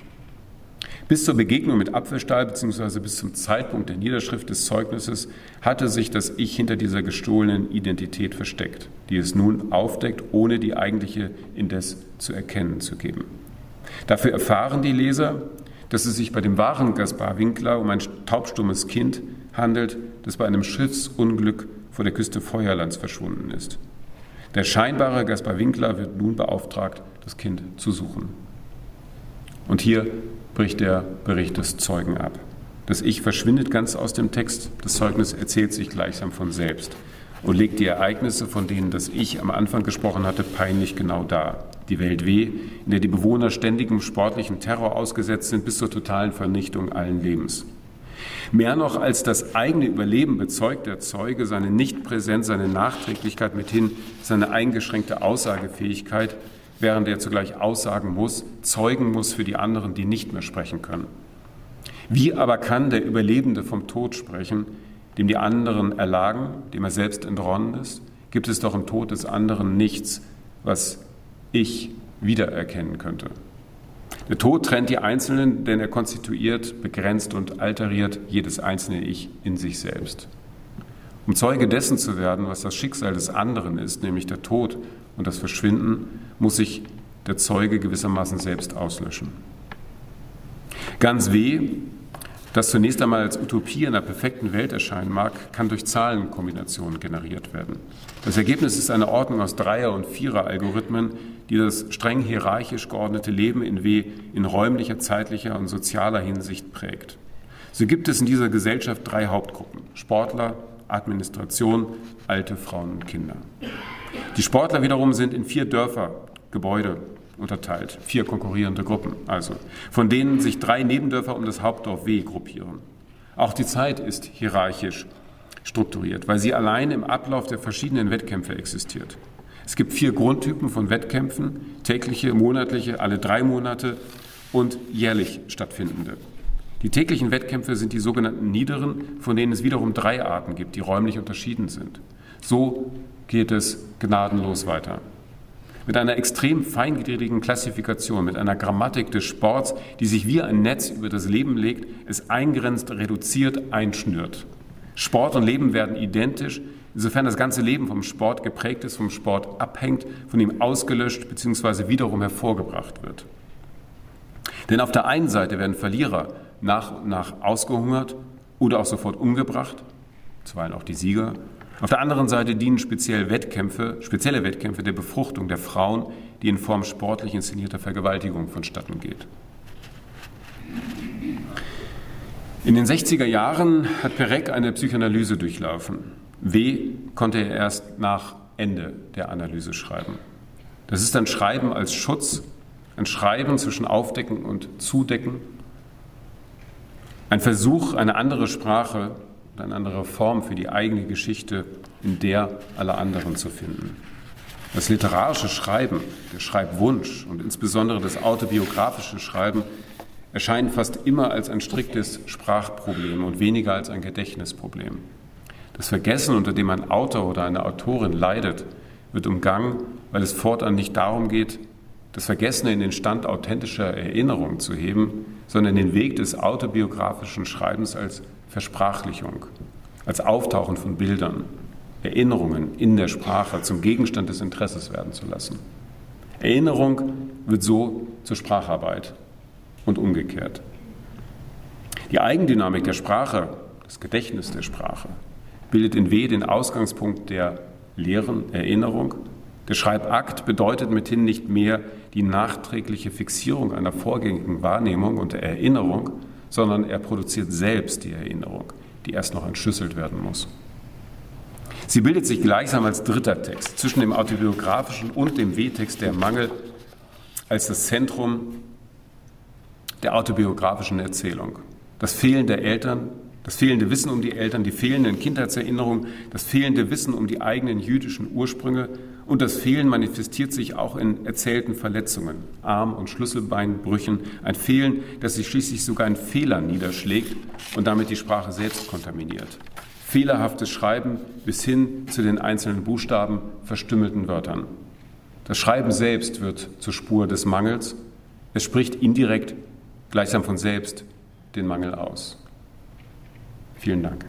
Bis zur Begegnung mit Apfelstahl bzw. bis zum Zeitpunkt der Niederschrift des Zeugnisses hatte sich das Ich hinter dieser gestohlenen Identität versteckt, die es nun aufdeckt, ohne die eigentliche indes zu erkennen zu geben. Dafür erfahren die Leser, dass es sich bei dem wahren Gaspar Winkler um ein taubstummes Kind handelt, das bei einem Schiffsunglück vor der Küste Feuerlands verschwunden ist. Der scheinbare Gaspar Winkler wird nun beauftragt, das Kind zu suchen. Und hier bricht der Bericht des Zeugen ab. Das Ich verschwindet ganz aus dem Text, das Zeugnis erzählt sich gleichsam von selbst und legt die Ereignisse, von denen das Ich am Anfang gesprochen hatte, peinlich genau dar. Die Welt weh, in der die Bewohner ständigem sportlichen Terror ausgesetzt sind bis zur totalen Vernichtung allen Lebens. Mehr noch als das eigene Überleben bezeugt der Zeuge seine Nichtpräsenz, seine Nachträglichkeit mithin, seine eingeschränkte Aussagefähigkeit, während er zugleich aussagen muss, zeugen muss für die anderen, die nicht mehr sprechen können. Wie aber kann der Überlebende vom Tod sprechen, dem die anderen erlagen, dem er selbst entronnen ist, gibt es doch im Tod des anderen nichts, was ich wiedererkennen könnte. Der Tod trennt die Einzelnen, denn er konstituiert, begrenzt und alteriert jedes einzelne Ich in sich selbst. Um Zeuge dessen zu werden, was das Schicksal des anderen ist, nämlich der Tod und das Verschwinden, muss sich der Zeuge gewissermaßen selbst auslöschen. Ganz weh das zunächst einmal als Utopie einer perfekten Welt erscheinen mag, kann durch Zahlenkombinationen generiert werden. Das Ergebnis ist eine Ordnung aus Dreier- und Vierer-Algorithmen, die das streng hierarchisch geordnete Leben in W in räumlicher, zeitlicher und sozialer Hinsicht prägt. So gibt es in dieser Gesellschaft drei Hauptgruppen: Sportler, Administration, alte Frauen und Kinder. Die Sportler wiederum sind in vier Dörfer, Gebäude unterteilt. Vier konkurrierende Gruppen, also, von denen sich drei Nebendörfer um das Hauptdorf W gruppieren. Auch die Zeit ist hierarchisch strukturiert, weil sie allein im Ablauf der verschiedenen Wettkämpfe existiert. Es gibt vier Grundtypen von Wettkämpfen, tägliche, monatliche, alle drei Monate und jährlich stattfindende. Die täglichen Wettkämpfe sind die sogenannten niederen, von denen es wiederum drei Arten gibt, die räumlich unterschieden sind. So geht es gnadenlos weiter mit einer extrem feingliedrigen Klassifikation, mit einer Grammatik des Sports, die sich wie ein Netz über das Leben legt, es eingrenzt, reduziert, einschnürt. Sport und Leben werden identisch, insofern das ganze Leben vom Sport geprägt ist, vom Sport abhängt, von ihm ausgelöscht bzw. wiederum hervorgebracht wird. Denn auf der einen Seite werden Verlierer nach und nach ausgehungert oder auch sofort umgebracht, zuweilen auch die Sieger. Auf der anderen Seite dienen speziell Wettkämpfe, spezielle Wettkämpfe der Befruchtung der Frauen, die in Form sportlich inszenierter Vergewaltigung vonstatten geht. In den 60er Jahren hat Perec eine Psychoanalyse durchlaufen. W konnte er erst nach Ende der Analyse schreiben. Das ist ein Schreiben als Schutz, ein Schreiben zwischen Aufdecken und Zudecken, ein Versuch, eine andere Sprache und eine andere Form für die eigene Geschichte in der aller anderen zu finden. Das literarische Schreiben, der Schreibwunsch und insbesondere das autobiografische Schreiben erscheinen fast immer als ein striktes Sprachproblem und weniger als ein Gedächtnisproblem. Das Vergessen, unter dem ein Autor oder eine Autorin leidet, wird umgangen, weil es fortan nicht darum geht, das Vergessene in den Stand authentischer Erinnerung zu heben, sondern den Weg des autobiografischen Schreibens als Versprachlichung, als Auftauchen von Bildern, Erinnerungen in der Sprache zum Gegenstand des Interesses werden zu lassen. Erinnerung wird so zur Spracharbeit und umgekehrt. Die Eigendynamik der Sprache, das Gedächtnis der Sprache, bildet in W den Ausgangspunkt der leeren Erinnerung. Der Schreibakt bedeutet mithin nicht mehr die nachträgliche Fixierung einer vorgängigen Wahrnehmung und Erinnerung, sondern er produziert selbst die Erinnerung, die erst noch entschlüsselt werden muss. Sie bildet sich gleichsam als dritter Text zwischen dem autobiografischen und dem W-Text der Mangel als das Zentrum der autobiografischen Erzählung. Das Fehlen der Eltern, das fehlende Wissen um die Eltern, die fehlenden Kindheitserinnerungen, das fehlende Wissen um die eigenen jüdischen Ursprünge und das Fehlen manifestiert sich auch in erzählten Verletzungen, Arm- und Schlüsselbeinbrüchen, ein Fehlen, das sich schließlich sogar in Fehlern niederschlägt und damit die Sprache selbst kontaminiert fehlerhaftes Schreiben bis hin zu den einzelnen Buchstaben verstümmelten Wörtern. Das Schreiben selbst wird zur Spur des Mangels. Es spricht indirekt, gleichsam von selbst, den Mangel aus. Vielen Dank.